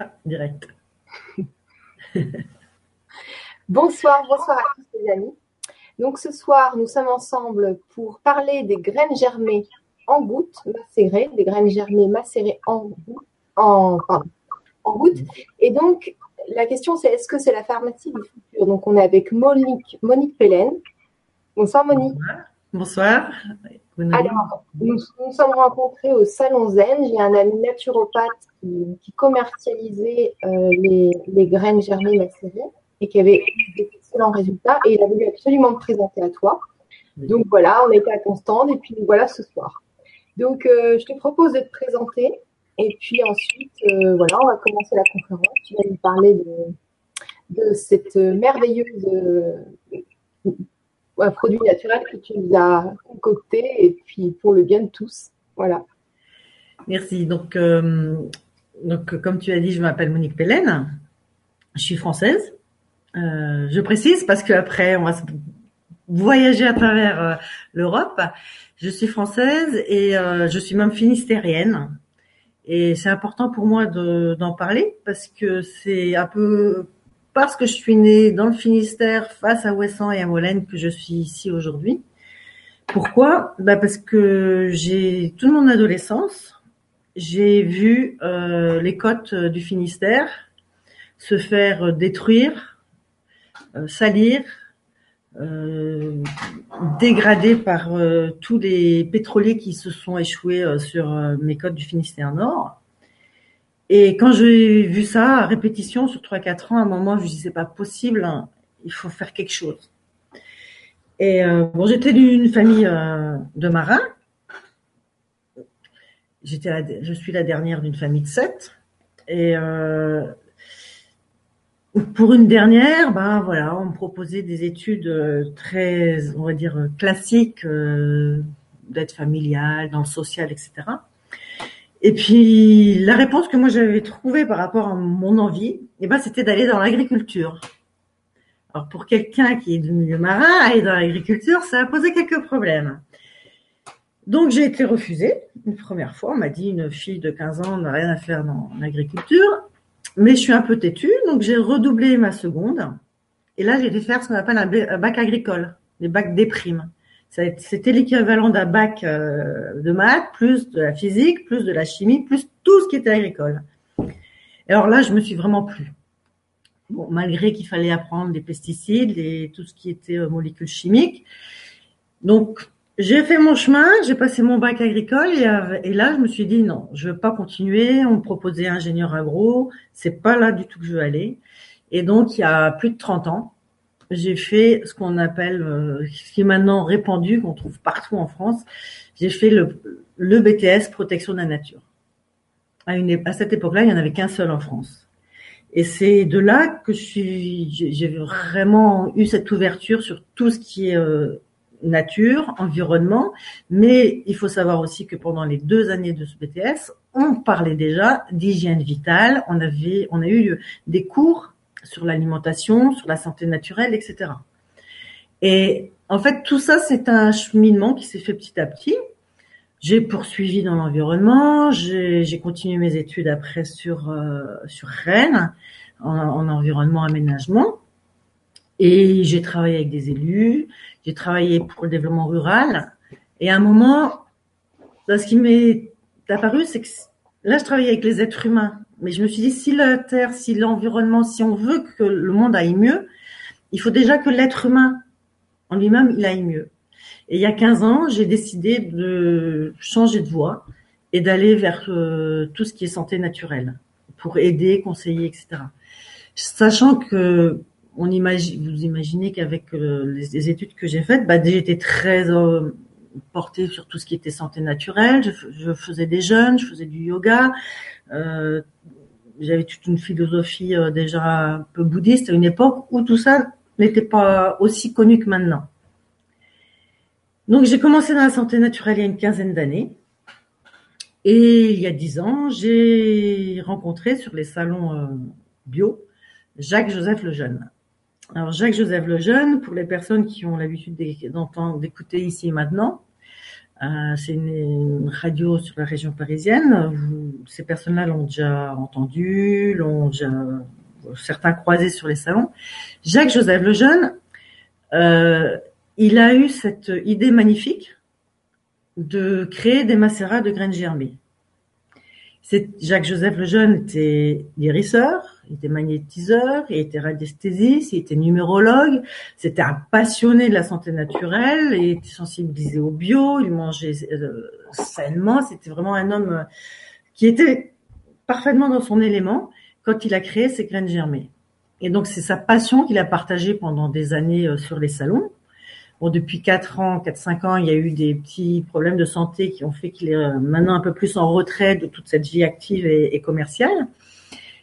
Ah, direct. bonsoir, bonsoir à tous les amis. Donc ce soir, nous sommes ensemble pour parler des graines germées en gouttes macérées, des graines germées macérées en, en, en gouttes. Et donc, la question c'est est-ce que c'est la pharmacie du futur? Donc on est avec Monique, Monique Pellen. Bonsoir Monique. Bonsoir. Alors, nous nous sommes rencontrés au Salon Zen. J'ai un ami naturopathe qui, commercialisait euh, les, graines germées macérées et qui avait des excellents résultats. Et il a voulu absolument me présenter à toi. Donc voilà, on était à Constante et puis voilà ce soir. Donc euh, je te propose de te présenter et puis ensuite, euh, voilà, on va commencer la conférence. Tu vas nous parler de, de cette merveilleuse un produit naturel que tu nous as concocté et puis pour le bien de tous. Voilà. Merci. Donc, euh, donc comme tu as dit, je m'appelle Monique Pellen. Je suis française. Euh, je précise parce qu'après, on va voyager à travers euh, l'Europe. Je suis française et je suis même finistérienne. Et c'est important pour moi d'en parler parce que c'est un peu parce que je suis née dans le Finistère face à Ouessant et à Molène que je suis ici aujourd'hui. Pourquoi? Bah Parce que j'ai toute mon adolescence, j'ai vu euh, les côtes du Finistère se faire détruire, euh, salir, euh, dégrader par euh, tous les pétroliers qui se sont échoués euh, sur mes côtes du Finistère Nord. Et quand j'ai vu ça à répétition sur 3-4 ans, à un moment, je me dis c'est pas possible, hein, il faut faire quelque chose. Et euh, bon, j'étais d'une famille euh, de marins. J'étais, je suis la dernière d'une famille de sept. Et euh, pour une dernière, ben voilà, on me proposait des études très, on va dire classiques, d'aide familiale, dans le social, etc. Et puis la réponse que moi j'avais trouvée par rapport à mon envie, eh ben, c'était d'aller dans l'agriculture. Alors pour quelqu'un qui est du milieu marin, aller dans l'agriculture, ça a posé quelques problèmes. Donc j'ai été refusée une première fois. On m'a dit une fille de 15 ans n'a rien à faire dans l'agriculture. Mais je suis un peu têtue, donc j'ai redoublé ma seconde. Et là, j'ai été faire ce qu'on appelle un bac agricole, des bacs des. C'était l'équivalent d'un bac euh, de maths, plus de la physique, plus de la chimie, plus tout ce qui était agricole. Et alors là, je me suis vraiment plu. Bon, malgré qu'il fallait apprendre les pesticides et tout ce qui était euh, molécules chimiques. Donc, j'ai fait mon chemin, j'ai passé mon bac agricole et, euh, et, là, je me suis dit non, je veux pas continuer. On me proposait ingénieur agro, c'est pas là du tout que je veux aller. Et donc, il y a plus de 30 ans, j'ai fait ce qu'on appelle, euh, ce qui est maintenant répandu, qu'on trouve partout en France. J'ai fait le, le BTS protection de la nature. À, une, à cette époque-là, il n'y en avait qu'un seul en France. Et c'est de là que j'ai vraiment eu cette ouverture sur tout ce qui est euh, nature, environnement. Mais il faut savoir aussi que pendant les deux années de ce BTS, on parlait déjà d'hygiène vitale. On avait, on a eu des cours sur l'alimentation, sur la santé naturelle, etc. Et en fait, tout ça, c'est un cheminement qui s'est fait petit à petit. J'ai poursuivi dans l'environnement, j'ai continué mes études après sur euh, sur Rennes en, en, environnement aménagement et j'ai travaillé avec des élus, j'ai travaillé pour le développement rural et à un moment, ce qui m'est apparu, c'est que là, je travaillais avec les êtres humains mais je me suis dit, si la Terre, si l'environnement, si on veut que le monde aille mieux, il faut déjà que l'être humain en lui-même, il aille mieux. Et il y a 15 ans, j'ai décidé de changer de voie et d'aller vers euh, tout ce qui est santé naturelle pour aider, conseiller, etc. Sachant que on imagine, vous imaginez qu'avec euh, les, études que j'ai faites, bah, j'étais très euh, portée sur tout ce qui était santé naturelle. Je, je, faisais des jeûnes, je faisais du yoga, euh, j'avais toute une philosophie euh, déjà un peu bouddhiste à une époque où tout ça n'était pas aussi connu que maintenant. Donc j'ai commencé dans la santé naturelle il y a une quinzaine d'années. Et il y a dix ans, j'ai rencontré sur les salons euh, bio Jacques-Joseph Lejeune. Alors Jacques-Joseph Lejeune, pour les personnes qui ont l'habitude d'entendre, d'écouter ici et maintenant, Euh, c'est une, radio sur la région parisienne. ces personnes-là l'ont déjà entendu, l'ont déjà certains croisés sur les salons. Jacques Joseph Lejeune, euh, il a eu cette idée magnifique de créer des macérats de graines germées. Jacques-Joseph Lejeune était guérisseur, il était magnétiseur, il était radiesthésiste, il était numérologue, c'était un passionné de la santé naturelle, il était sensibilisé au bio, il mangeait euh, sainement, c'était vraiment un homme euh, qui était parfaitement dans son élément quand il a créé ses graines germées. Et donc c'est sa passion qu'il a partagée pendant des années euh, sur les salons. Bon, depuis 4 ans, 4-5 ans, il y a eu des petits problèmes de santé qui ont fait qu'il est euh, maintenant un peu plus en retrait de toute cette vie active et, commerciale.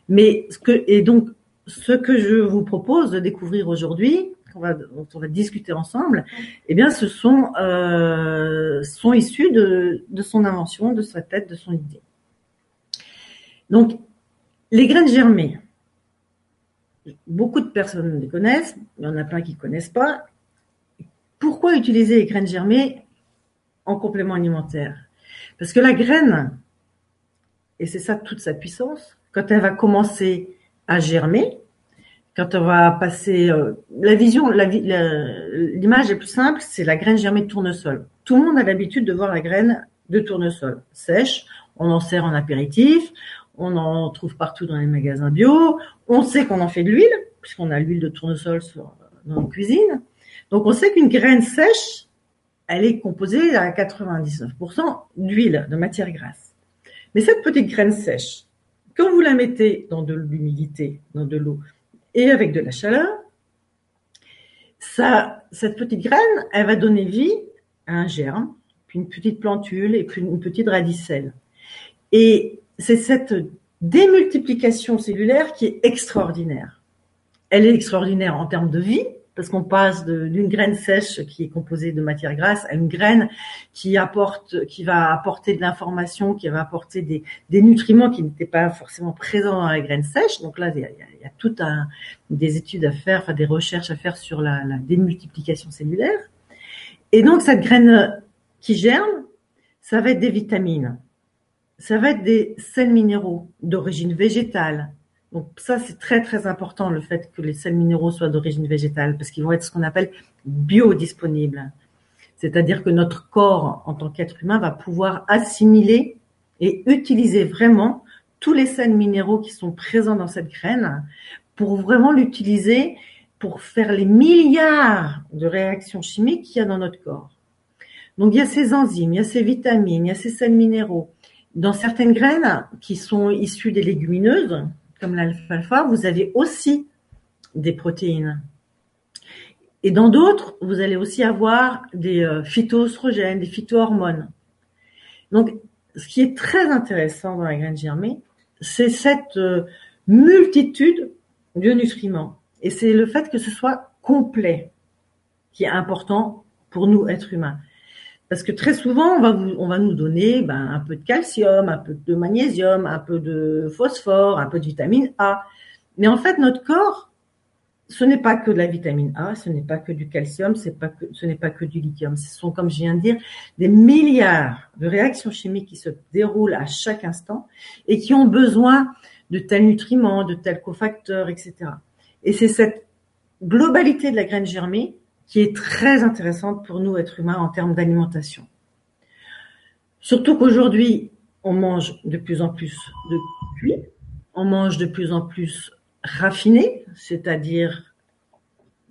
Mais ce que, et donc, ce que je vous propose de découvrir aujourd'hui, on va, dont on va discuter ensemble, eh bien, ce sont, euh, sont issus de, de son invention, de sa tête, de son idée. Donc, les graines germées. Beaucoup de personnes les connaissent, il y en a plein qui ne connaissent pas. Pourquoi utiliser les graines germées en complément alimentaire? Parce que la graine, et c'est ça toute sa puissance, quand elle va commencer à germer, quand on va passer euh, la vision, l'image est plus simple, c'est la graine germée de tournesol. Tout le monde a l'habitude de voir la graine de tournesol sèche. On en sert en apéritif, on en trouve partout dans les magasins bio. On sait qu'on en fait de l'huile, puisqu'on a l'huile de tournesol dans la cuisine. Donc on sait qu'une graine sèche, elle est composée à 99% d'huile, de matière grasse. Mais cette petite graine sèche, quand vous la mettez dans de l'humidité, dans de l'eau, et avec de la chaleur, ça, cette petite graine, elle va donner vie à un germe, puis une petite plantule et puis une petite radicelle. Et c'est cette démultiplication cellulaire qui est extraordinaire. Elle est extraordinaire en termes de vie, parce qu'on passe d'une graine sèche qui est composée de matière grasse à une graine qui apporte, qui va apporter de l'information, qui va apporter des, nutriments qui n'étaient pas forcément présents dans la graine sèche. Donc là, il y a, il y a tout un, des études à faire, des recherches à faire sur la, la démultiplication cellulaire. Et donc cette graine qui germe, ça va être des vitamines, ça va être des sels minéraux d'origine végétale, donc ça, c'est très très important le fait que les sels minéraux soient d'origine végétale parce qu'ils vont être ce qu'on appelle biodisponibles. C'est-à-dire que notre corps en tant qu'être humain va pouvoir assimiler et utiliser vraiment tous les sels minéraux qui sont présents dans cette graine pour vraiment l'utiliser pour faire les milliards de réactions chimiques qu'il y a dans notre corps. Donc il y a ces enzymes, il y a ces vitamines, il y a ces sels minéraux. Dans certaines graines qui sont issues des légumineuses, comme l'alfalfa, vous avez aussi des protéines. Et dans d'autres, vous allez aussi avoir des euh, phytoestrogènes, des phytohormones. Donc, ce qui est très intéressant dans la graine germée, c'est cette euh, multitude de nutriments. Et c'est le fait que ce soit complet qui est important pour nous, êtres humains. Parce que très souvent, on va, on va nous donner ben, un peu de calcium, un peu de magnésium, un peu de phosphore, un peu de vitamine A. Mais en fait, notre corps, ce n'est pas que de la vitamine A, ce n'est pas que du calcium, ce n'est pas que du lithium. Ce sont, comme je viens de dire, des milliards de réactions chimiques qui se déroulent à chaque instant et qui ont besoin de tels nutriments, de tels cofacteurs, etc. Et c'est cette globalité de la graine germée qui est très intéressante pour nous, êtres humains, en termes d'alimentation. Surtout qu'aujourd'hui, on mange de plus en plus de cuit, on mange de plus en plus raffiné, c'est-à-dire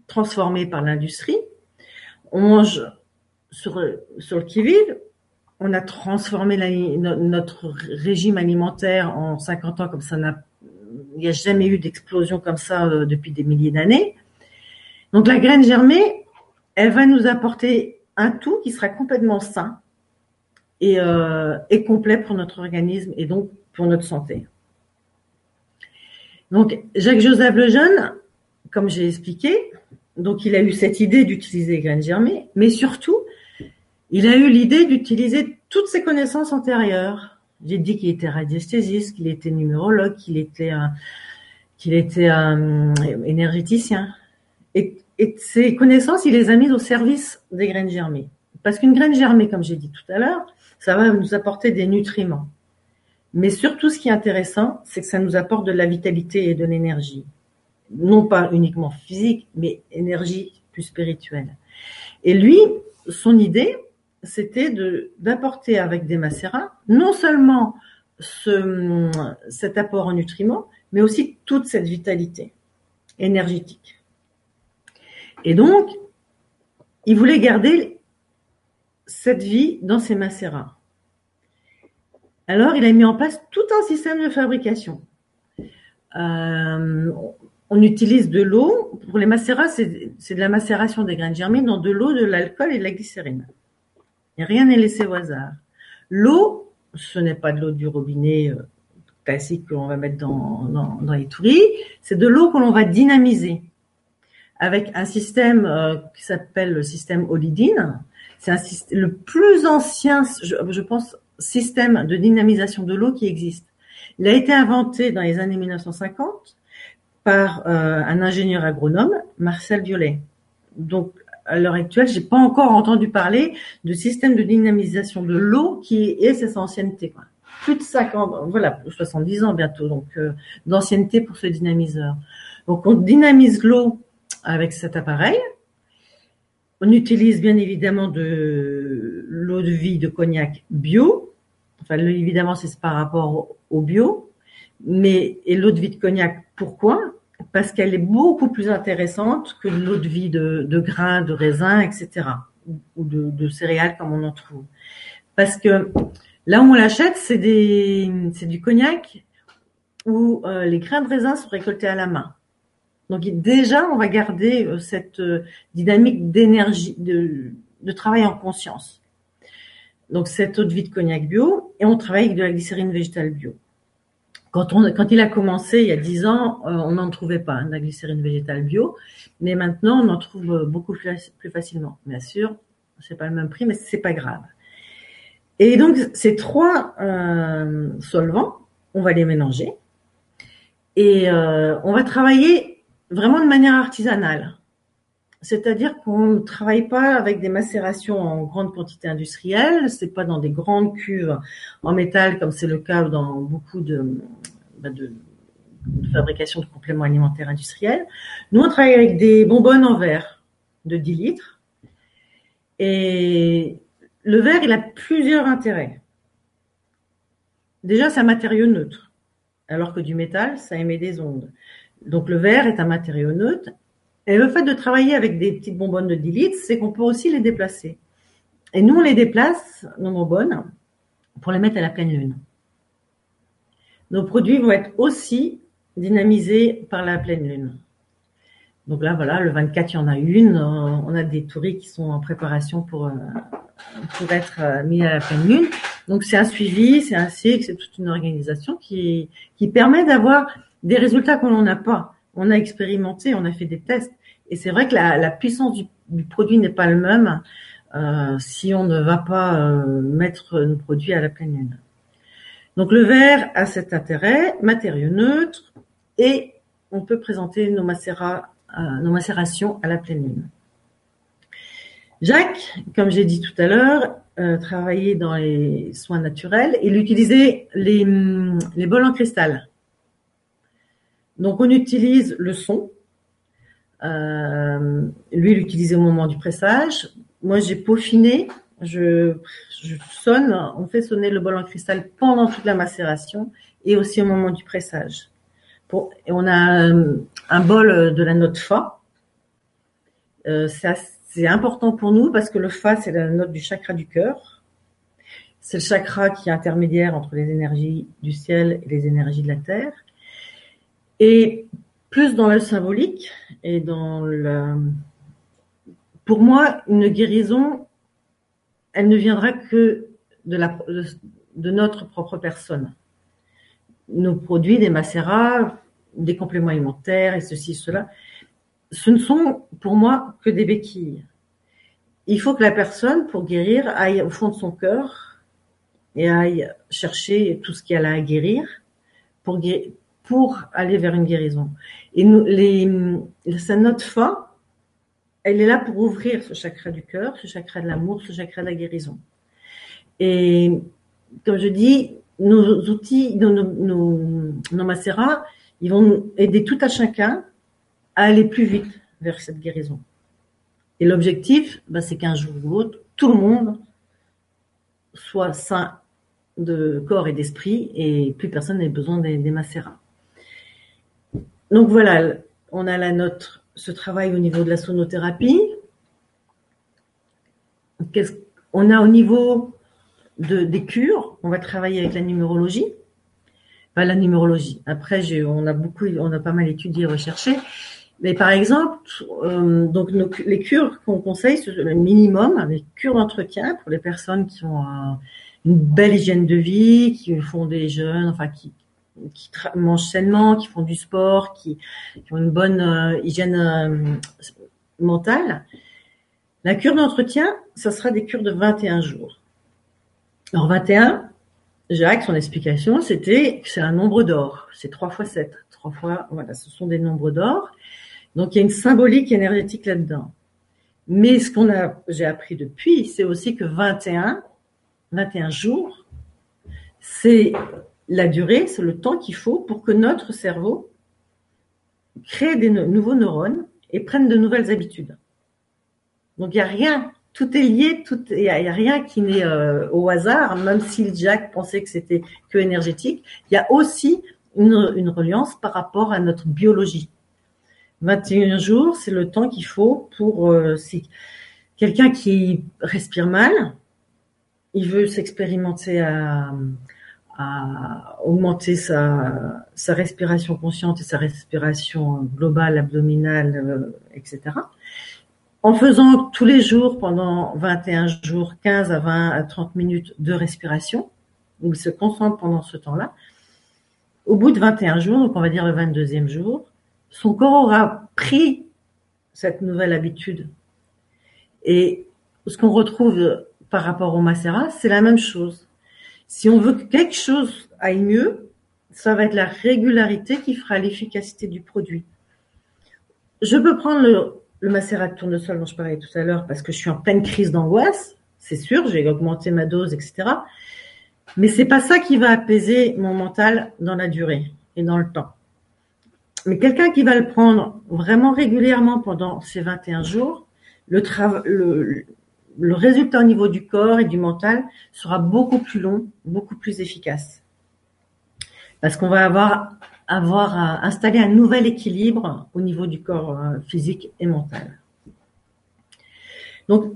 transformé par l'industrie. On mange sur, sur le qui-vive. On a transformé notre régime alimentaire en 50 ans comme ça n'a, il n'y a jamais eu d'explosion comme ça euh, depuis des milliers d'années. Donc la graine germée, elle va nous apporter un tout qui sera complètement sain et, euh, et complet pour notre organisme et donc pour notre santé. Donc Jacques-Joseph Lejeune, comme j'ai expliqué, donc il a eu cette idée d'utiliser les graines germées, mais surtout, il a eu l'idée d'utiliser toutes ses connaissances antérieures. J'ai dit qu'il était radiesthésiste, qu'il était numérologue, qu'il était un énergéticien. Et et ces connaissances, il les a mises au service des graines germées Parce qu'une graine germée, comme j'ai dit tout à l'heure, ça va nous apporter des nutriments. Mais surtout, ce qui est intéressant, c'est que ça nous apporte de la vitalité et de l'énergie. Non pas uniquement physique, mais énergie plus spirituelle. Et lui, son idée, c'était d'apporter avec des macérats non seulement ce, cet apport en nutriments, mais aussi toute cette vitalité énergétique. Et donc, il voulait garder cette vie dans ses macérats. Alors, il a mis en place tout un système de fabrication. Euh, on utilise de l'eau. Pour les macérats, c'est de la macération des graines germées dans de l'eau, de l'alcool et de la glycérine. Et rien n'est laissé au hasard. L'eau, ce n'est pas de l'eau du robinet euh, classique que l'on va mettre dans, les touris, c'est de l'eau que l'on va dynamiser avec un système euh, qui s'appelle le système Olidine. C'est le plus ancien, je, pense, système de dynamisation de l'eau qui existe. Il a été inventé dans les années 1950 par euh, un ingénieur agronome, Marcel Violet. Donc, à l'heure actuelle, j'ai pas encore entendu parler de système de dynamisation de l'eau qui est cette ancienneté. Quoi. Plus de 50, voilà, 70 ans bientôt, donc euh, d'ancienneté pour ce dynamiseur. Donc, on dynamise l'eau avec cet appareil. On utilise bien évidemment de l'eau de vie de cognac bio. Enfin, évidemment, c'est par rapport au bio. Mais et l'eau de vie de cognac, pourquoi? Parce qu'elle est beaucoup plus intéressante que l'eau de vie de, grains, de raisins, etc. Ou de, céréales comme on en trouve. Parce que là où on l'achète, c'est du cognac où euh, les grains de raisin sont récoltés à la main. Donc déjà, on va garder euh, cette euh, dynamique d'énergie, de, travail en conscience. Donc cette eau de vie de cognac bio, et on travaille avec de la glycérine végétale bio. Quand, on, quand il a commencé il y a dix ans, euh, on n'en trouvait pas hein, de la glycérine végétale bio, mais maintenant on en trouve beaucoup plus, plus facilement. Bien sûr, c'est pas le même prix, mais c'est pas grave. Et donc ces trois euh, solvants, on va les mélanger et euh, on va travailler vraiment de manière artisanale. C'est-à-dire qu'on ne travaille pas avec des macérations en grande quantité industrielle, c'est pas dans des grandes cuves en métal comme c'est le cas dans beaucoup de, bah, de, de, fabrication de compléments alimentaires industriels. Nous, on travaille avec des bonbonnes en verre de 10 litres. Et le verre, il a plusieurs intérêts. Déjà, c'est un matériau neutre, alors que du métal, ça émet des ondes. Donc le verre est un matériau neutre. Et le fait de travailler avec des petites bonbonnes de 10 litres, c'est qu'on peut aussi les déplacer. Et nous, on les déplace, nos bonbonnes, pour les mettre à la pleine lune. Nos produits vont être aussi dynamisés par la pleine lune. Donc là, voilà, le 24, il y en a une. On a des touris qui sont en préparation pour, euh, pour être euh, mis à la pleine lune. Donc c'est un suivi, c'est un cycle, c'est toute une organisation qui, qui permet d'avoir des résultats qu'on n'en a pas. On a expérimenté, on a fait des tests. Et c'est vrai que la, puissance du, produit n'est pas le même euh, si on ne va pas euh, mettre nos produits à la pleine lune. Donc le verre a cet intérêt, matériau neutre, et on peut présenter euh, nos macérations à la pleine lune. Jacques, comme j'ai dit tout à l'heure, travaillait dans les soins naturels. Il utilisait les bols en cristal. Donc on utilise le son. Euh, lui, il au moment du pressage. Moi, j'ai peaufiné. Je, je, sonne. On fait sonner le bol en cristal pendant toute la macération et aussi au moment du pressage. On a un, bol de la note fa. Euh, c'est important pour nous parce que le fa, c'est la note du chakra du cœur. C'est le chakra qui est intermédiaire entre les énergies du ciel et les énergies de la terre. Et plus dans le symbolique et dans le... Pour moi, une guérison, elle ne viendra que de, la, de notre propre personne. Nos produits, des macérats, des compléments alimentaires et ceci, cela, ce ne sont pour moi que des béquilles. Il faut que la personne, pour guérir, aille au fond de son cœur et aille chercher tout ce qu'elle a à guérir pour, guérir, pour aller vers une guérison. Et nous, les, sa note fa, elle est là pour ouvrir ce chakra du cœur, ce chakra de l'amour, ce chakra de la guérison. Et comme je dis, nos outils, nos, nos, nos macérats, ils vont aider tout à chacun à aller plus vite vers cette guérison. Et l'objectif, bah, c'est qu'un jour ou l'autre, tout le monde soit sain de corps et d'esprit et plus personne n'ait besoin des, des. Donc voilà, on a la note ce travail au niveau de la sonothérapie. On a au niveau de, des cures, on va travailler avec la numérologie. La numérologie. Après, on a beaucoup, on a pas mal étudié, recherché. Mais par exemple, euh, donc les cures qu'on conseille, le minimum avec cure d'entretien pour les personnes qui ont une belle hygiène de vie, qui font des jeûnes, enfin qui, qui mangent sainement, qui font du sport, qui, ont une bonne euh, hygiène euh, mentale. La cure d'entretien, ça sera des cures de 21 jours. Alors 21, Jacques, son explication, c'était que c'est un nombre d'or. C'est 3 fois 7. 3 fois, voilà, ce sont des nombres d'or. Donc il y a une symbolique énergétique là-dedans. Mais ce qu'on a, j'ai appris depuis, c'est aussi que 21, 21 jours, c'est la durée, c'est le temps qu'il faut pour que notre cerveau crée des nouveaux neurones et prenne de nouvelles habitudes. Donc il n'y a rien, tout est lié, il n'y a, rien qui n'est euh, au hasard, même si Jack pensait que c'était que énergétique, il y a aussi une, une reliance par rapport à notre biologie. 21 jours, c'est le temps qu'il faut pour euh, si quelqu'un qui respire mal, il veut s'expérimenter à, à augmenter sa, sa respiration consciente et sa respiration globale, abdominale, euh, etc. En faisant tous les jours pendant 21 jours, 15 à 20 à 30 minutes de respiration, où il se concentre pendant ce temps-là. Au bout de 21 jours, donc on va dire le 22e jour, son corps aura pris cette nouvelle habitude. Et ce qu'on retrouve par rapport au macérat, c'est la même chose. Si on veut que quelque chose aille mieux, ça va être la régularité qui fera l'efficacité du produit. Je peux prendre le, macérat de tournesol dont je parlais tout à l'heure parce que je suis en pleine crise d'angoisse, c'est sûr, j'ai augmenté ma dose, etc. Mais c'est pas ça qui va apaiser mon mental dans la durée et dans le temps. Mais quelqu'un qui va le prendre vraiment régulièrement pendant ces 21 jours, le, le, le résultat au niveau du corps et du mental sera beaucoup plus long, beaucoup plus efficace. Parce qu'on va avoir, avoir à installer un nouvel équilibre au niveau du corps euh, physique et mental. Donc,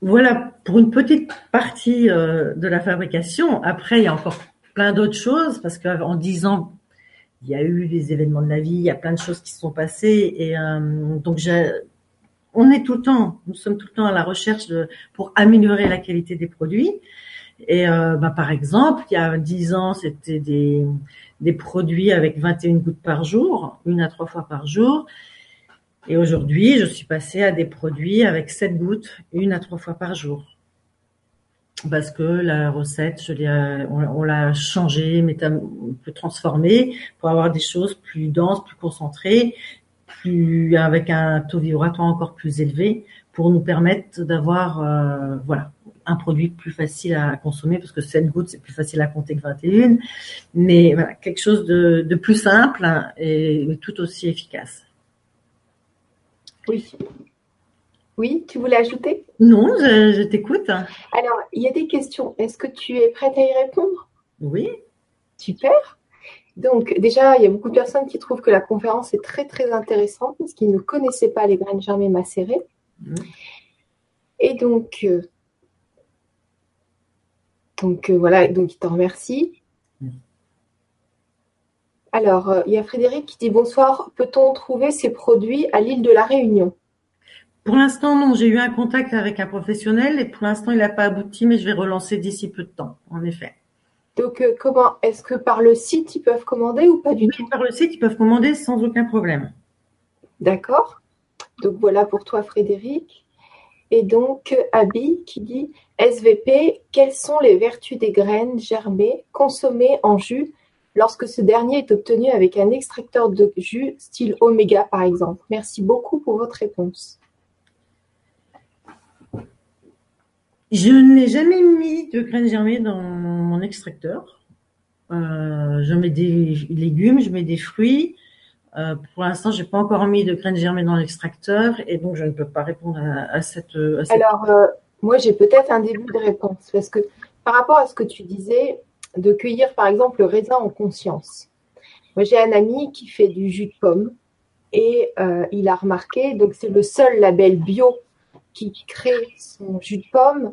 voilà pour une petite partie euh, de la fabrication. Après, il y a encore plein d'autres choses parce qu'en dix ans, il y a eu des événements de la vie, il y a plein de choses qui se sont passées et euh, donc j'ai on est tout le temps, nous sommes tout le temps à la recherche pour améliorer la qualité des produits. Et euh, bah, par exemple, il y a 10 ans, c'était des, produits avec 21 gouttes par jour, une à trois fois par jour. Et aujourd'hui, je suis passée à des produits avec 7 gouttes, une à trois fois par jour. Parce que la recette, on, on l'a changée, un peu transformée pour avoir des choses plus denses, plus concentrées plus avec un taux vibratoire encore plus élevé pour nous permettre d'avoir euh, voilà un produit plus facile à consommer parce que 7 gouttes c'est plus facile à compter que 21 mais voilà quelque chose de, de plus simple et tout aussi efficace. Oui. Oui, tu voulais ajouter? Non, je, je t'écoute. Alors, il y a des questions. Est-ce que tu es prête à y répondre? Oui. Super. Donc, déjà, il y a beaucoup de personnes qui trouvent que la conférence est très, très intéressante parce qu'ils ne connaissaient pas les graines germées macérées. Mmh. Et donc, euh, donc euh, voilà, donc il te remercie. Mmh. Alors, euh, il y a Frédéric qui dit bonsoir. Peut-on trouver ces produits à l'île de la Réunion? Pour l'instant, non. J'ai eu un contact avec un professionnel et pour l'instant, il n'a pas abouti, mais je vais relancer d'ici peu de temps, en effet. Donc, euh, comment est-ce que par le site ils peuvent commander ou pas du tout? Par le site, ils peuvent commander sans aucun problème. D'accord. Donc voilà pour toi, Frédéric. Et donc, Abby qui dit SVP, quelles sont les vertus des graines germées consommées en jus lorsque ce dernier est obtenu avec un extracteur de jus style Oméga, par exemple? Merci beaucoup pour votre réponse. Je n'ai jamais mis de graines germées dans mon extracteur. Euh, je mets des légumes, je mets des fruits. Euh, pour l'instant, j'ai pas encore mis de graines germées dans l'extracteur et donc je ne peux pas répondre à, cette, Alors, euh, moi, j'ai peut-être un début de réponse parce que par rapport à ce que tu disais, de cueillir par exemple le raisin en conscience. Moi, j'ai un ami qui fait du jus de pomme et euh, il a remarqué, donc c'est le seul label bio qui crée son jus de pomme,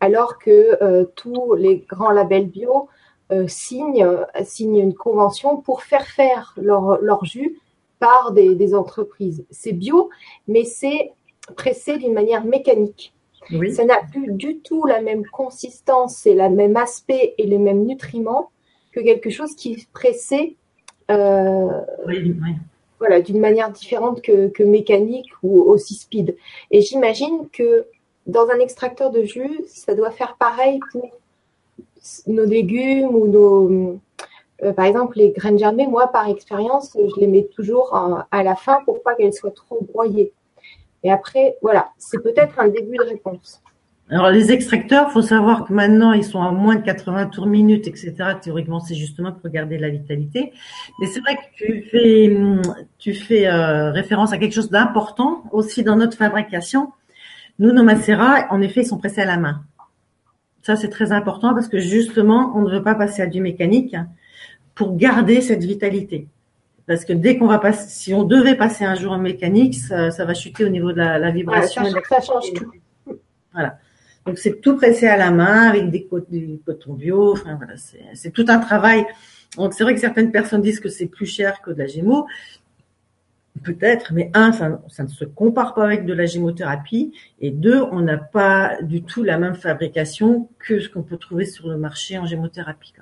alors que euh, tous les grands labels bio euh, signent, signent, une convention pour faire faire leur, leur jus par des, des entreprises. C'est bio, mais c'est pressé d'une manière mécanique. Oui. Ça n'a plus du tout la même consistance et le même aspect et les mêmes nutriments que quelque chose qui est pressé euh, oui, oui voilà, d'une manière différente que, mécanique ou aussi speed. Et j'imagine que dans un extracteur de jus, ça doit faire pareil pour nos légumes ou nos, euh, par exemple, les graines germées. Moi, par expérience, je les mets toujours à la fin pour pas qu'elles soient trop broyées. Et après, voilà, c'est peut-être un début de réponse. Alors les extracteurs, faut savoir que maintenant ils sont à moins de 80 tours minutes, etc. Théoriquement, c'est justement pour garder la vitalité. Mais c'est vrai que tu fais, tu fais euh, référence à quelque chose d'important aussi dans notre fabrication. Nous, nos macérats, en effet, ils sont pressés à la main. Ça, c'est très important parce que justement, on ne veut pas passer à du mécanique pour garder cette vitalité. Parce que dès qu'on va passer, si on devait passer un jour en mécanique, ça, va chuter au niveau de la, vibration. ça, change tout. Voilà. Donc c'est tout pressé à la main avec des, du coton bio. Enfin voilà, c'est tout un travail. Donc c'est vrai que certaines personnes disent que c'est plus cher que de la gémo. Peut-être, mais un, ça, ça, ne se compare pas avec de la gémothérapie, et deux, on n'a pas du tout la même fabrication que ce qu'on peut trouver sur le marché en gémothérapie.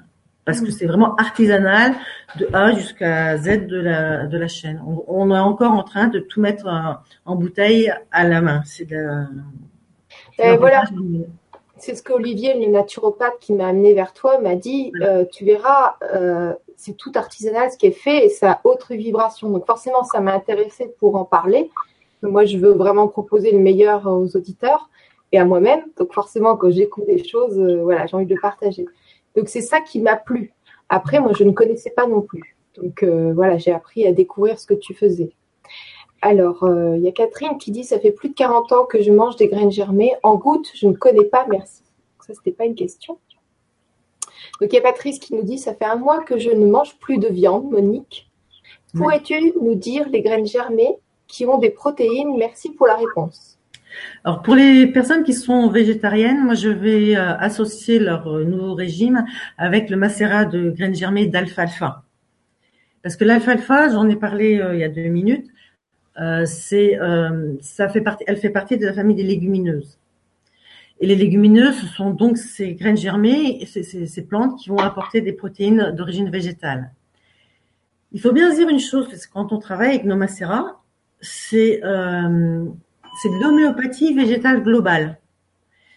Parce que mmh. c'est vraiment artisanal de A jusqu'à Z de la de la chaîne. On, on, est encore en train de tout mettre en, en bouteille à la main. C'est de la, et voilà. C'est ce qu'Olivier, le naturopathe qui m'a amené vers toi, m'a dit. Euh, tu verras, euh, c'est tout artisanal ce qui est fait et ça a autre vibration. Donc forcément, ça m'a intéressé pour en parler. Moi, je veux vraiment proposer le meilleur aux auditeurs et à moi-même. Donc forcément, quand j'écoute des choses, euh, voilà, j'ai envie de le partager. Donc c'est ça qui m'a plu. Après, moi, je ne connaissais pas non plus. Donc voilà, j'ai appris à découvrir ce que tu faisais. Alors, euh, il y a Catherine qui dit Ça fait plus de 40 ans que je mange des graines germées. En gouttes, je ne connais pas, merci. Ça, c'était pas une question. Donc, il y a Patrice qui nous dit Ça fait un mois que je ne mange plus de viande, Monique. Pourrais-tu nous dire les graines germées qui ont des protéines? Merci pour la réponse. Alors pour les personnes qui sont végétariennes, moi je vais euh, associer leur euh, nouveau régime avec le macérat de graines germées d'alfalfa. Parce que l'alfalfa, j'en ai parlé il y a deux minutes, c'est, euh, ça fait partie, elle fait partie de la famille des légumineuses. Et les légumineuses, ce sont donc ces graines germées, ces, ces, ces plantes qui vont apporter des protéines d'origine végétale. Il faut bien dire une chose, parce que quand on travaille avec nos macérats, c'est euh, c'est de l'homéopathie végétale globale.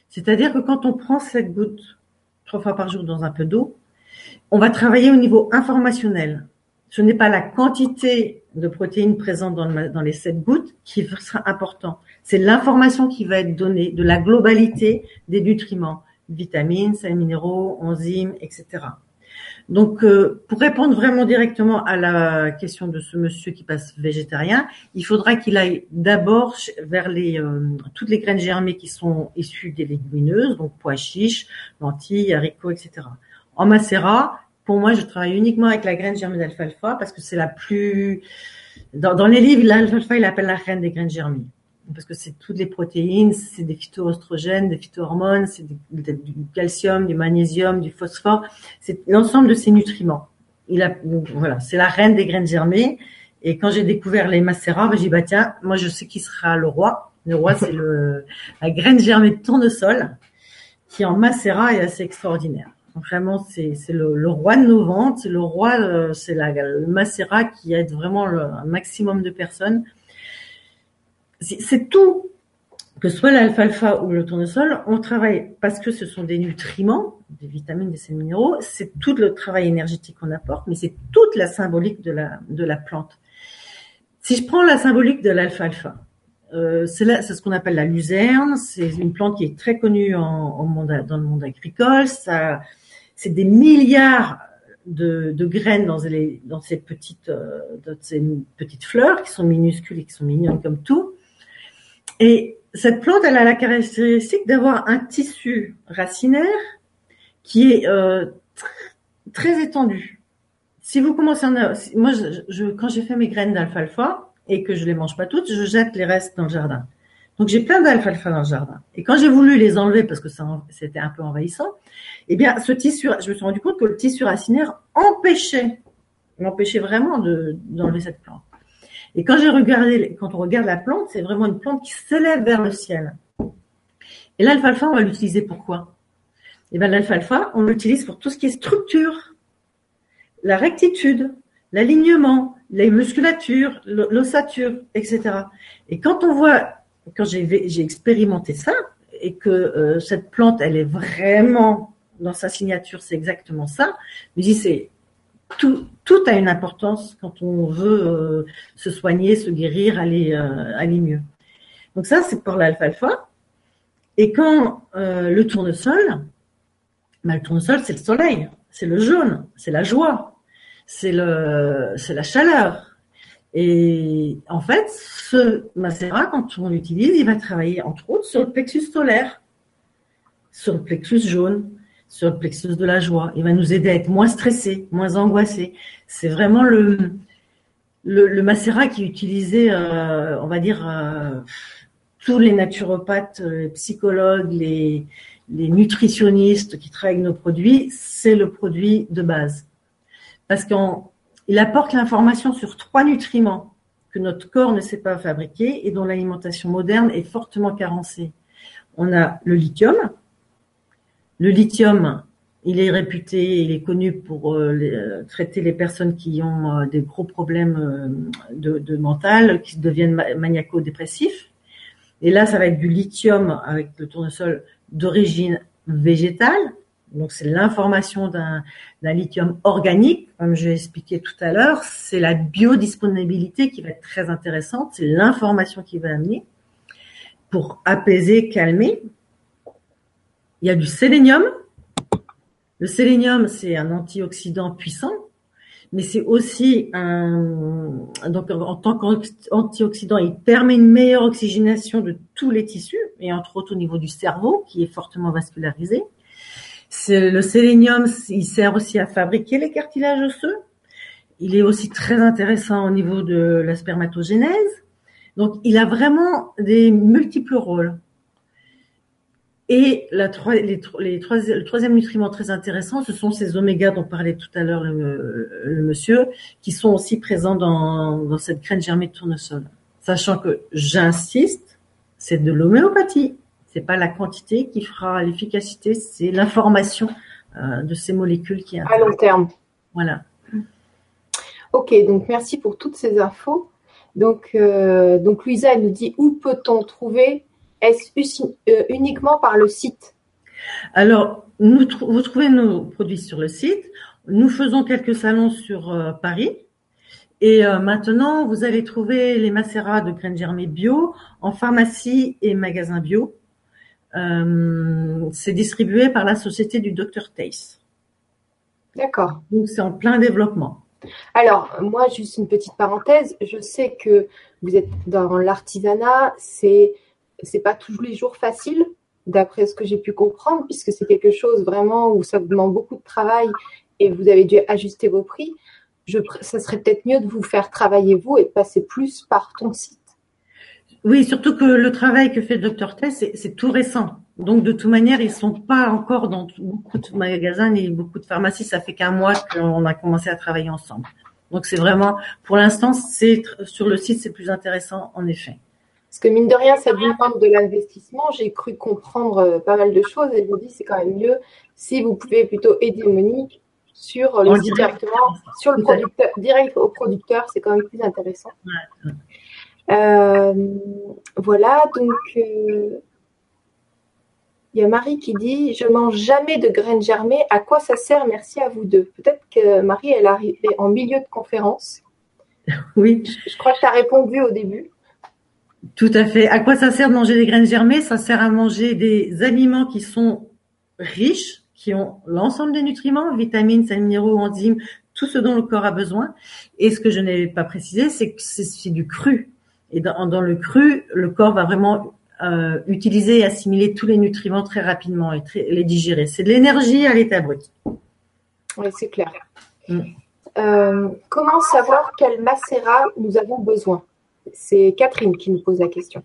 C'est-à-dire que quand on prend cette goutte trois fois par jour dans un peu d'eau, on va travailler au niveau informationnel. Ce n'est pas la quantité de protéines présentes dans, les sept gouttes qui sera important. C'est l'information qui va être donnée de la globalité des nutriments, vitamines, sels minéraux, enzymes, etc. Donc, euh, pour répondre vraiment directement à la question de ce monsieur qui passe végétarien, il faudra qu'il aille d'abord vers les euh, toutes les graines germées qui sont issues des légumineuses, donc pois chiches, lentilles, haricots, etc. En macérat, pour moi, je travaille uniquement avec la graine germée d'alfalfa parce que c'est la plus. Dans, les livres, l'alfalfa, il appelle la reine des graines germées parce que c'est toutes les protéines, c'est des phytoestrogènes, des phytohormones, c'est du, calcium, du magnésium, du phosphore, c'est l'ensemble de ces nutriments. Il a, voilà, c'est la reine des graines germées. Et quand j'ai découvert les macérats, ben, j'ai dit bah tiens, moi je sais qui sera le roi. Le roi, c'est le la graine germée de tournesol qui en macérat est assez extraordinaire. Vraiment, c'est le, roi de nos ventes, c'est le roi, euh, c'est le macérat qui aide vraiment un maximum de personnes. C'est tout, que ce soit l'alfalfa ou le tournesol, on travaille parce que ce sont des nutriments, des vitamines, des sels minéraux, c'est tout le travail énergétique qu'on apporte, mais c'est toute la symbolique de la, la plante. Si je prends la symbolique de l'alfalfa, euh, c'est ce qu'on appelle la luzerne. C'est une plante qui est très connue monde, dans le monde agricole. C'est des milliards de, de, graines dans, les, dans ces petites, euh, dans ces petites fleurs qui sont minuscules et qui sont mignonnes comme tout. Et cette plante, elle a la caractéristique d'avoir un tissu racinaire qui est euh, très étendu. Si vous commencez en, moi, je, quand j'ai fait mes graines d'alfalfa et que je les mange pas toutes, je jette les restes dans le jardin. Donc j'ai plein d'alfalfa dans le jardin. Et quand j'ai voulu les enlever parce que c'était un peu envahissant, eh bien ce tissu, je me suis rendu compte que le tissu racinaire empêchait, m'empêchait vraiment de d'enlever cette plante. Et quand j'ai regardé, quand on regarde la plante, c'est vraiment une plante qui s'élève vers le ciel. Et l'alfalfa, on va l'utiliser pourquoi? Eh bien l'alfalfa, on l'utilise pour tout ce qui est structure, la rectitude, l'alignement, les musculatures, l'ossature, etc. Et quand on voit quand j'ai expérimenté ça et que euh, cette plante, elle est vraiment dans sa signature, c'est exactement ça. Dis c'est tout, tout a une importance quand on veut euh, se soigner, se guérir, aller euh, aller mieux. Donc ça, c'est pour l'alfalfa. Et quand le tournesol, ben, le tournesol, c'est le soleil, c'est le jaune, c'est la joie, c'est le, la chaleur, et en fait, ce macérat, quand on l'utilise, il va travailler entre autres sur le plexus solaire, sur le plexus jaune, sur le plexus de la joie. Il va nous aider à être moins stressés, moins angoissés. C'est vraiment le, le, macérat qui est utilisé, euh, on va dire, euh, tous les naturopathes, les psychologues, les, les nutritionnistes qui travaillent avec nos produits, c'est le produit de base. Parce qu'en il apporte l'information sur trois nutriments que notre corps ne sait pas fabriquer et dont l'alimentation moderne est fortement carencée. On a le lithium. Le lithium, il est réputé, il est connu pour euh, euh, traiter les personnes qui ont euh, des gros problèmes de, mental, qui deviennent maniaco-dépressifs. Et là, ça va être du lithium avec le tournesol d'origine végétale, donc c'est l'information d'un lithium organique, comme je l'ai expliqué tout à l'heure. C'est la biodisponibilité qui va être très intéressante. C'est l'information qui va amener pour apaiser, calmer. Il y a du sélénium. Le sélénium, c'est un antioxydant puissant, mais c'est aussi un donc en tant qu'antioxydant, il permet une meilleure oxygénation de tous les tissus et entre autres au niveau du cerveau qui est fortement vascularisé le sélénium, il sert aussi à fabriquer les cartilages osseux. Il est aussi très intéressant au niveau de la spermatogénèse. Donc, il a vraiment des multiples rôles. Et la, les, les le troisième nutriment très intéressant, ce sont ces omégas dont parlait tout à l'heure le, monsieur, qui sont aussi présents dans, dans cette graine germée de tournesol. Sachant que, j'insiste, c'est de l'homéopathie. C'est pas la quantité qui fera l'efficacité, c'est l'information euh, de ces molécules qui à long terme. Voilà. Ok, donc merci pour toutes ces infos. Donc, euh, donc Louisa, elle nous dit où peut-on trouver Est-ce euh, uniquement par le site? Alors, nous, vous trouvez nos produits sur le site. Nous faisons quelques salons sur Paris. Et maintenant, vous allez trouver les macérats de graines germées bio en pharmacie et magasins bio. Euh, c'est distribué par la société du Dr Tace. D'accord. Donc c'est en plein développement. Alors, moi, juste une petite parenthèse. Je sais que vous êtes dans l'artisanat. C'est, c'est pas tous les jours facile, d'après ce que j'ai pu comprendre, puisque c'est quelque chose vraiment où ça demande beaucoup de travail et vous avez dû ajuster vos prix. Ça serait peut-être mieux de vous faire travailler vous et passer plus par ton site. Oui, surtout que le travail que fait le docteur Tess, c'est tout récent. Donc de toute manière, ils sont pas encore dans beaucoup de magasins ni beaucoup de pharmacies. Ça fait qu'un mois qu'on a commencé à travailler ensemble. Donc c'est vraiment, pour l'instant, c'est sur le site, c'est plus intéressant en effet. Parce que mine de rien, ça demande de l'investissement. J'ai cru comprendre euh, pas mal de choses et je me dis c'est quand même mieux si vous pouvez plutôt aider Monique sur le site directement, sur le producteur, direct au producteur, c'est quand même plus intéressant. Euh, voilà, donc euh, il y a Marie qui dit Je mange jamais de graines germées. À quoi ça sert? Merci à vous deux. Peut-être que Marie, elle est en milieu de conférence. Oui. Je, crois que tu as répondu au début. Tout à fait. À quoi ça sert de manger des graines germées? Ça sert à manger des aliments qui sont riches, qui ont l'ensemble des nutriments, vitamines, sels minéraux, enzymes, tout ce dont le corps a besoin. Et ce que je n'ai pas précisé, c'est que c'est du cru. Et dans, dans, le cru, le corps va vraiment euh, utiliser et assimiler tous les nutriments très rapidement et très, les digérer. C'est de l'énergie à l'état brut. Oui, c'est clair. Mm. Euh, comment savoir quel macérat nous avons besoin? C'est Catherine qui nous pose la question.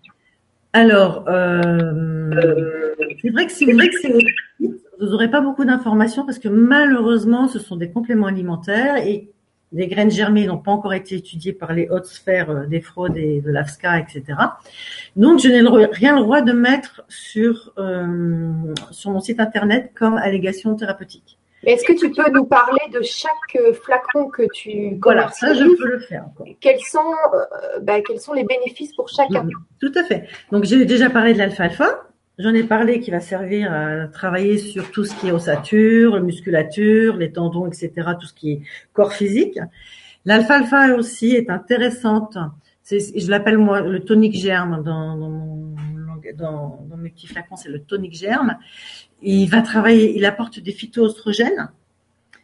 Alors, euh, c'est vrai que si vous, vous n'aurez pas beaucoup d'informations parce que malheureusement, ce sont des compléments alimentaires et les graines germées n'ont pas encore été étudiées par les hautes sphères euh, des fraudes et de l'AFSCA, etc. Donc, je n'ai rien le droit de mettre sur euh, sur mon site internet comme allégation thérapeutique. Est-ce que tu peux nous parler de chaque euh, flacon que tu Voilà, ça je peux le faire. Quels sont, euh, bah, quels sont les bénéfices pour chacun? Tout à fait. Donc j'ai déjà parlé de l'alfalfa. J'en ai parlé qui va servir à travailler sur tout ce qui est ossature, musculature, les tendons, etc., tout ce qui est corps physique. L'alfalfa aussi est intéressante. je l'appelle moi le tonique germe dans, dans, dans, dans mes petits flacons, c'est le tonique germe il va travailler, il apporte des phytoestrogènes.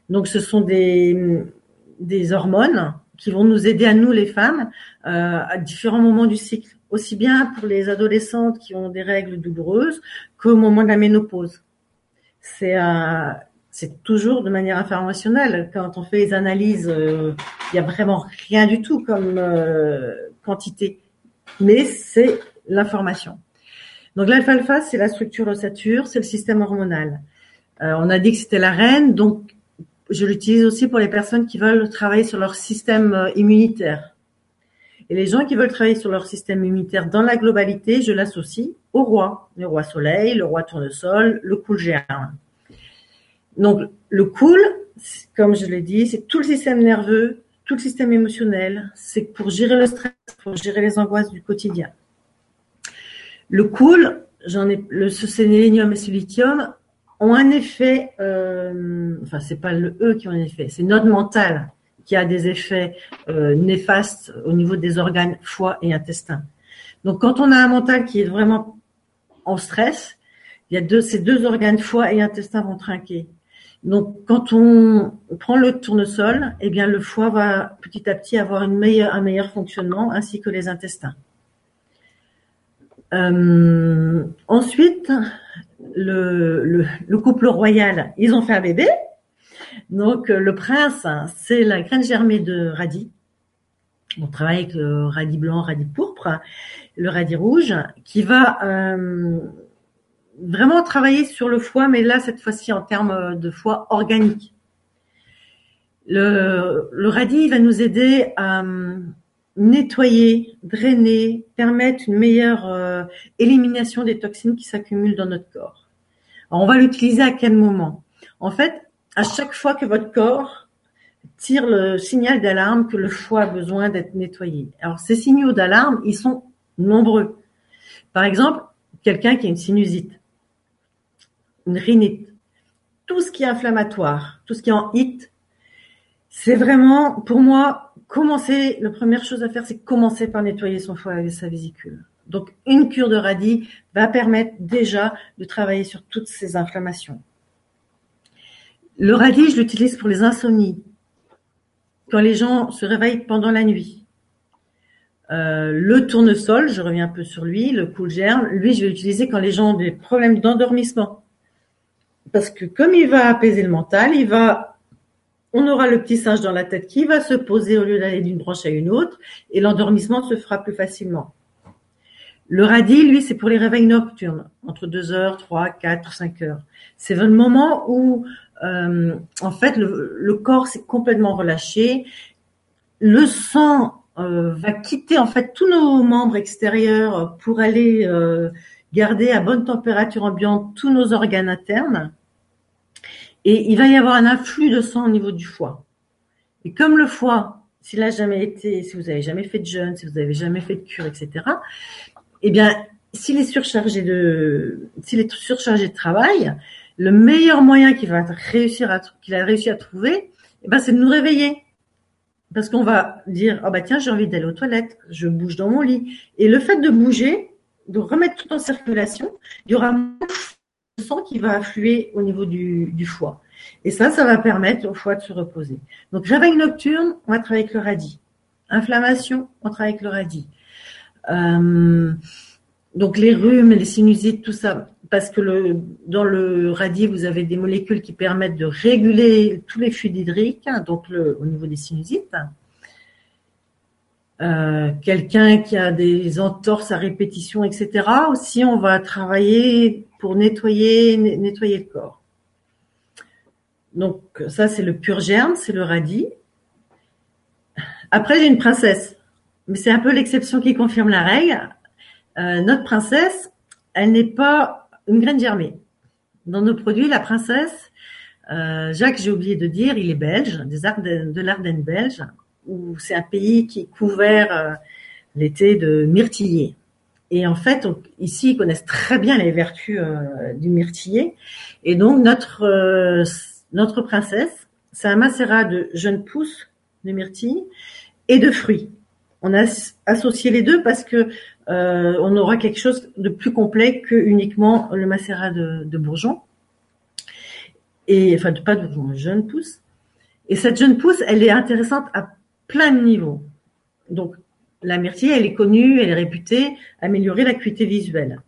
Donc, ce sont des, des hormones qui vont nous aider à nous, les femmes, euh, à différents moments du cycle, aussi bien pour les adolescentes qui ont des règles douloureuses qu'au moment de la ménopause. C'est euh, c'est toujours de manière informationnelle. Quand on fait les analyses, euh, il y a vraiment rien du tout comme quantité, mais c'est l'information. Donc l'alfalfa, c'est la structure ossature, c'est le système hormonal. Euh, on a dit que c'était la reine, donc je l'utilise aussi pour les personnes qui veulent travailler sur leur système euh, immunitaire. Et les gens qui veulent travailler sur leur système immunitaire dans la globalité, je l'associe au roi, le roi soleil, le roi tournesol, le cool germe. Donc le cool, comme je l'ai dit, c'est tout le système nerveux, tout le système émotionnel, c'est pour gérer le stress, pour gérer les angoisses du quotidien. Le cool, j'en ai le sélénium et le lithium ont un effet, euh, enfin c'est pas le eux qui ont un effet, c'est notre mental qui a des effets euh, néfastes au niveau des organes foie et intestin. Donc quand on a un mental qui est vraiment en stress, il y a deux, ces deux organes foie et intestin vont trinquer. Donc quand on prend le tournesol, eh bien le foie va petit à petit avoir une meilleure, un meilleur fonctionnement ainsi que les intestins. Euh, ensuite, le, le, couple royal, ils ont fait un bébé. Donc le prince, c'est la graine germée de radis. On travaille avec le radis blanc, radis pourpre, le radis rouge, qui va euh, vraiment travailler sur le foie, mais là cette fois-ci en termes de foie organique. Le, le radis va nous aider à nettoyer, drainer, permettre une meilleure euh, élimination des toxines qui s'accumulent dans notre corps. Alors, on va l'utiliser à quel moment? En fait, à chaque fois que votre corps tire le signal d'alarme que le foie a besoin d'être nettoyé. Alors ces signaux d'alarme, ils sont nombreux. Par exemple, quelqu'un qui a une sinusite, une rhinite, tout ce qui est inflammatoire, tout ce qui est en hit, c'est vraiment, pour moi, commencer, la première chose à faire, c'est commencer par nettoyer son foie et sa vésicule. Donc, une cure de radis va permettre déjà de travailler sur toutes ces inflammations. Le radis, je l'utilise pour les insomnies. Quand les gens se réveillent pendant la nuit. Euh, le tournesol, je reviens un peu sur lui, le cool germe, lui, je vais l'utiliser quand les gens ont des problèmes d'endormissement. Parce que comme il va apaiser le mental, il va on aura le petit singe dans la tête qui va se poser au lieu d'aller d'une branche à une autre et l'endormissement se fera plus facilement. Le radis, lui, c'est pour les réveils nocturnes, entre 2 heures, 3, 4, 5 heures. C'est le moment où, euh, en fait, le, corps s'est complètement relâché. Le sang euh, va quitter, en fait, tous nos membres extérieurs pour aller euh, garder à bonne température ambiante tous nos organes internes. Et il va y avoir un afflux de sang au niveau du foie. Et comme le foie, s'il a jamais été, si vous avez jamais fait de jeûne, si vous avez jamais fait de cure, etc., eh bien, s'il est surchargé de, s'il est surchargé de travail, le meilleur moyen qu'il va réussir à, qu'il a réussi à trouver, eh ben, c'est de nous réveiller. parce qu'on va dire ah bah tiens j'ai envie d'aller aux toilettes, je bouge dans mon lit et le fait de bouger, de remettre tout en circulation, il y aura sang qui va affluer au niveau du, foie et ça ça va permettre au foie de se reposer. Donc réveil nocturne, on va travailler avec le radis. Inflammation, on travaille avec le radis. Euh, donc les rhumes, les sinusites, tout ça, parce que le, dans le radis, vous avez des molécules qui permettent de réguler tous les fluides hydriques, hein, donc au niveau des sinusites. Euh, quelqu'un qui a des entorses à répétition, etc. Aussi, on va travailler pour nettoyer, nettoyer le corps. Donc ça, c'est le pur germe, c'est le radis. Après, j'ai une princesse, mais c'est un peu l'exception qui confirme la règle. Euh, notre princesse, elle n'est pas une graine germée. Dans nos produits, la princesse, euh, Jacques, j'ai oublié de dire, il est belge, des Ardennes, de l'Ardenne belge, où c'est un pays qui est couvert euh, l'été de myrtillier. Et en fait, ici, ils connaissent très bien les vertus du myrtillier. Et donc, notre notre princesse, c'est un macérat de jeunes pousses de myrtille et de fruits. On a associé les deux parce que euh, on aura quelque chose de plus complet que uniquement le macérat de, de bourgeon. Et enfin, pas de bourgeon, jeune pousse. Et cette jeune pousse, elle est intéressante à plein de niveaux. Donc, la myrtille, elle est connue, elle est réputée améliorer l'acuité visuelle.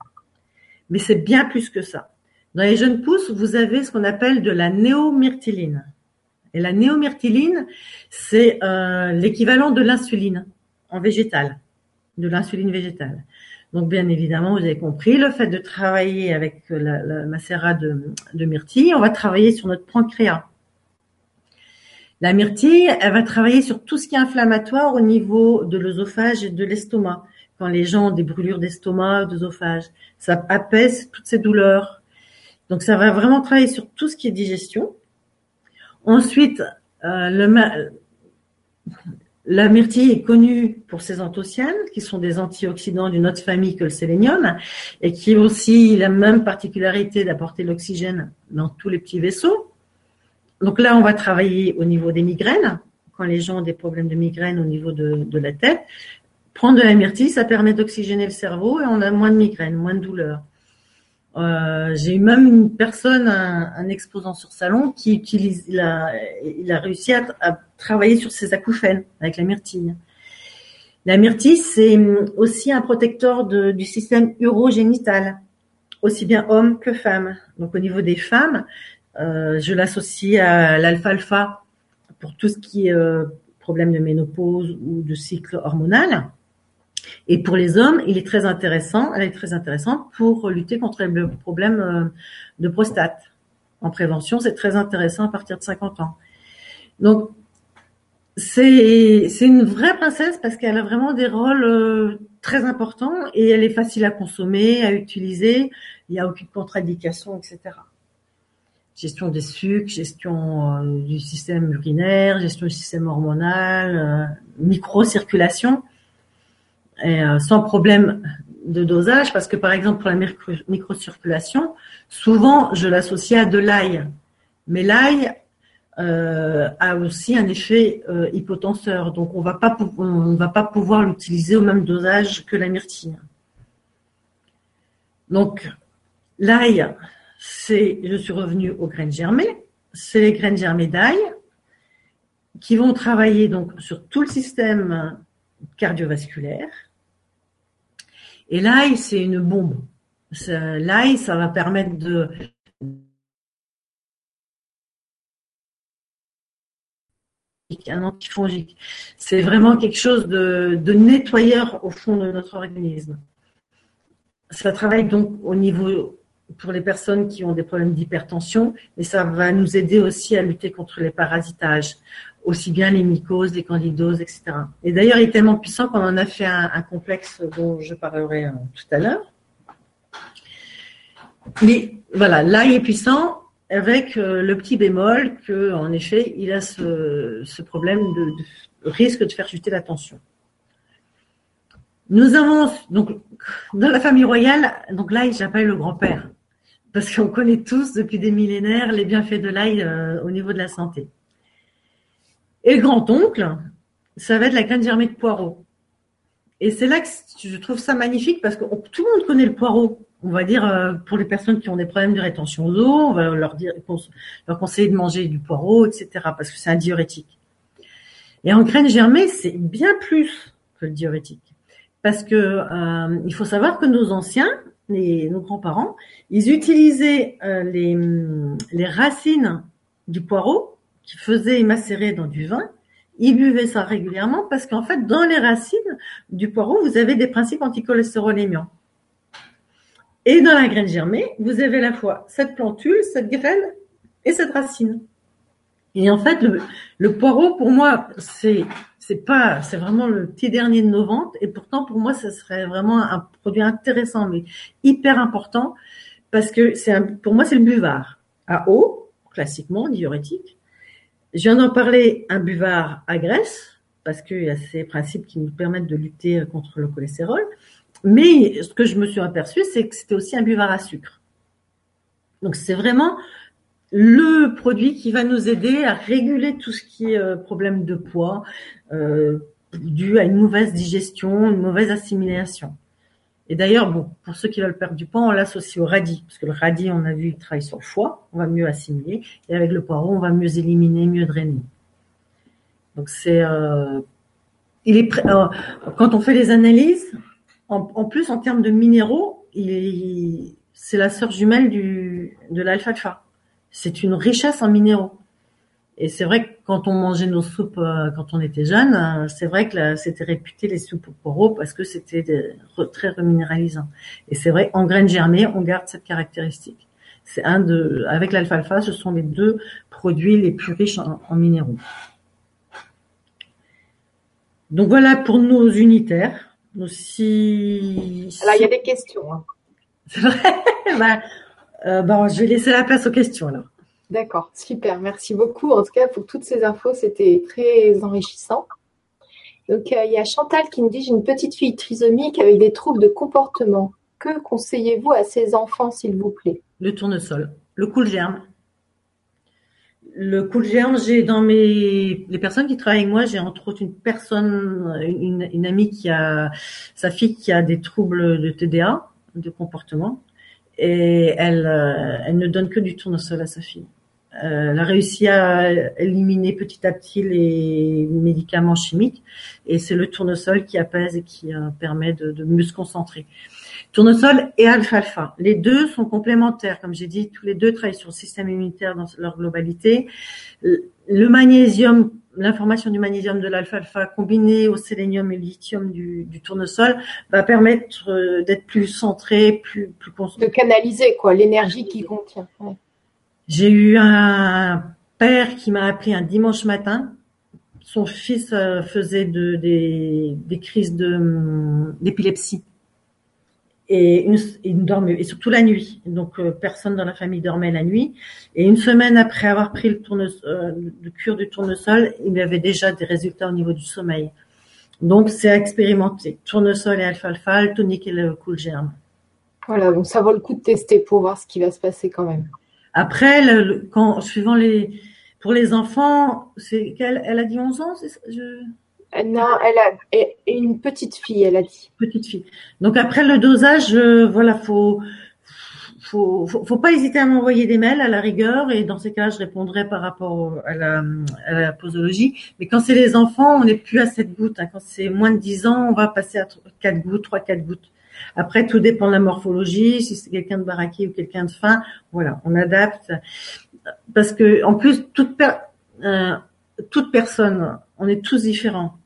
Mais c'est bien plus que ça. Dans les jeunes pousses, vous avez ce qu'on appelle de la néomyrtiline. Et la néomyrtiline, c'est euh, l'équivalent de l'insuline en végétal, de l'insuline végétale. Donc bien évidemment, vous avez compris, le fait de travailler avec la, la macérat de, de myrtille, on va travailler sur notre pancréas. La myrtille, elle va travailler sur tout ce qui est inflammatoire au niveau de l'œsophage et de l'estomac. Quand les gens ont des brûlures d'estomac, d'œsophage, ça apaise toutes ces douleurs. Donc ça va vraiment travailler sur tout ce qui est digestion. Ensuite, euh, le, la myrtille est connue pour ses anthocyanes, qui sont des antioxydants d'une autre famille que le sélénium, et qui ont aussi la même particularité d'apporter l'oxygène dans tous les petits vaisseaux. Donc là, on va travailler au niveau des migraines, quand les gens ont des problèmes de migraine au niveau de, la tête. Prendre de la myrtille, ça permet d'oxygéner le cerveau et on a moins de migraines, moins de douleurs. Euh, j'ai eu même une personne, un, exposant sur salon, qui utilise, il a, réussi à, travailler sur ses acouphènes avec la myrtille. La myrtille, c'est aussi un protecteur du système urogénital, aussi bien homme que femme. Donc au niveau des femmes, je l'associe à l'alfalfa pour tout ce qui est euh, problème de ménopause ou de cycle hormonal. Et pour les hommes, il est très intéressant, elle est très intéressante pour lutter contre le problème euh, de prostate. En prévention, c'est très intéressant à partir de 50 ans. Donc, c'est une vraie princesse parce qu'elle a vraiment des rôles euh, très importants et elle est facile à consommer, à utiliser. Il n'y a aucune contre-indication, etc. Gestion des sucres, gestion euh, du système urinaire, gestion du système hormonal, micro-circulation et, euh, sans problème de dosage parce que par exemple pour la microcirculation, souvent je l'associe à de l'ail. Mais l'ail euh, a aussi un effet euh, hypotenseur, donc on on va pas pouvoir l'utiliser au même dosage que la myrtille. Donc l'ail, c'est je suis revenue aux graines germées, c'est les graines germées d'ail qui vont travailler donc sur tout le système cardiovasculaire, et l'ail, c'est une bombe. L'ail, ça va permettre de un antifongique. C'est vraiment quelque chose de, de, nettoyeur au fond de notre organisme. Ça travaille donc au niveau pour les personnes qui ont des problèmes d'hypertension, mais ça va nous aider aussi à lutter contre les parasitages aussi bien les mycoses, les candidoses, etc. Et d'ailleurs, il est tellement puissant qu'on en a fait un, complexe dont je parlerai euh, tout à l'heure. Mais voilà, là, il est puissant avec euh, le petit bémol que, en effet, il a ce, problème de, risque de faire chuter la tension. Nous avons donc dans la famille royale, donc l'ail, j'appelle le grand-père parce qu'on connaît tous depuis des millénaires les bienfaits de l'ail euh, au niveau de la santé. Et le grand-oncle, ça va être la graine germée de poireau. Et c'est là que je trouve ça magnifique parce que tout le monde connaît le poireau. On va dire euh, pour les personnes qui ont des problèmes de rétention d'eau, on va leur dire, leur conseiller de manger du poireau, etc. Parce que c'est un diurétique. Et en graine germée, c'est bien plus que le diurétique. Parce que euh, il faut savoir que nos anciens, les, nos grands-parents, ils utilisaient euh, les, les racines du poireau qui faisaient macérer dans du vin ils buvaient ça régulièrement parce qu'en fait, dans les racines du poireau, vous avez des principes anticholestérolémiants. Et dans la graine germée, vous avez à la fois cette plantule, cette graine et cette racine. Et en fait, le, poireau, pour moi, c'est c'est pas, c'est vraiment le petit dernier de nos ventes. Et pourtant, pour moi, ce serait vraiment un produit intéressant, mais hyper important, parce que c'est pour moi, c'est le buvard à eau, classiquement diurétique, je viens d'en parler, un buvard à graisse, parce qu'il y a ces principes qui nous permettent de lutter contre le cholestérol. Mais ce que je me suis aperçu, c'est que c'était aussi un buvard à sucre. Donc c'est vraiment le produit qui va nous aider à réguler tout ce qui est euh, problème de poids euh, dû à une mauvaise digestion, une mauvaise assimilation. Et d'ailleurs, bon, pour ceux qui veulent perdre du poids, on l'associe au radis, parce que le radis, on a vu, il travaille sur le foie, on va mieux assimiler, et avec le poireau, on va mieux éliminer, mieux drainer. Donc c'est, euh, il est, euh, quand on fait les analyses, en, plus en termes de minéraux, c'est la sœur jumelle du de l'alfalfa. C'est une richesse en minéraux. Et c'est vrai que quand on mangeait nos soupes euh, quand on était jeune, euh, c'est vrai que c'était réputé les soupes au poireaux parce que c'était très reminéralisant. Et c'est vrai, en graines germées, on garde cette caractéristique. C'est un de, avec l'alfalfa, ce sont les deux produits les plus riches en, minéraux. Donc voilà pour nos unitaires. Nos six... Alors il y a des questions. Hein. C'est vrai? ben, euh, bon, je vais laisser la place aux questions alors. D'accord, super, merci beaucoup. En tout cas, pour toutes ces infos, c'était très enrichissant. Donc, euh, il y a Chantal qui nous dit J'ai une petite fille trisomique avec des troubles de comportement. Que conseillez-vous à ces enfants, s'il vous plaît? Le tournesol, le cool germe. Le cool germe, j'ai dans mes les personnes qui travaillent avec moi, j'ai entre autres une personne, une, amie qui a sa fille qui a des troubles de TDA, de comportement, et elle, euh, elle ne donne que du tournesol à sa fille. Euh, elle a réussi à éliminer petit à petit les médicaments chimiques et c'est le tournesol qui apaise et qui euh, permet de, de, mieux se concentrer. Tournesol et alfalfa, les deux sont complémentaires. Comme j'ai dit, tous les deux travaillent sur le système immunitaire dans leur globalité. Le magnésium, l'information du magnésium de l'alfalfa combinée au sélénium et au lithium du, du tournesol va permettre euh, d'être plus centré, plus plus De canaliser quoi, l'énergie qui contient. J'ai eu un père qui m'a appelé un dimanche matin. Son fils euh, faisait de, des, crises hum, d'épilepsie et une, il dormait et surtout la nuit. Donc euh, personne dans la famille dormait la nuit. Et une semaine après avoir pris le tournesol, euh, le cure du tournesol, il avait déjà des résultats au niveau du sommeil. Donc c'est à expérimenter. Tournesol et alfalfa, le tonique et le cool germe. Voilà, donc ça vaut le coup de tester pour voir ce qui va se passer quand même. Après, le, quand, suivant les, pour les enfants, c'est qu'elle, elle a dit 11 ans, je... Euh, non, elle a une petite fille, elle a dit. Petite fille. Donc après le dosage, euh, voilà, faut, faut, faut, pas hésiter à m'envoyer des mails à la rigueur et dans ces cas, je répondrai par rapport à la, à la posologie. Mais quand c'est les enfants, on n'est plus à 7 gouttes. Hein. Quand c'est moins de 10 ans, on va passer à 4 gouttes, 3, 4 gouttes. Après, tout dépend de la morphologie. Si c'est quelqu'un de baraqué ou quelqu'un de fin, voilà, on adapte. Parce que en plus, toute, euh, toute personne, on est tous différents.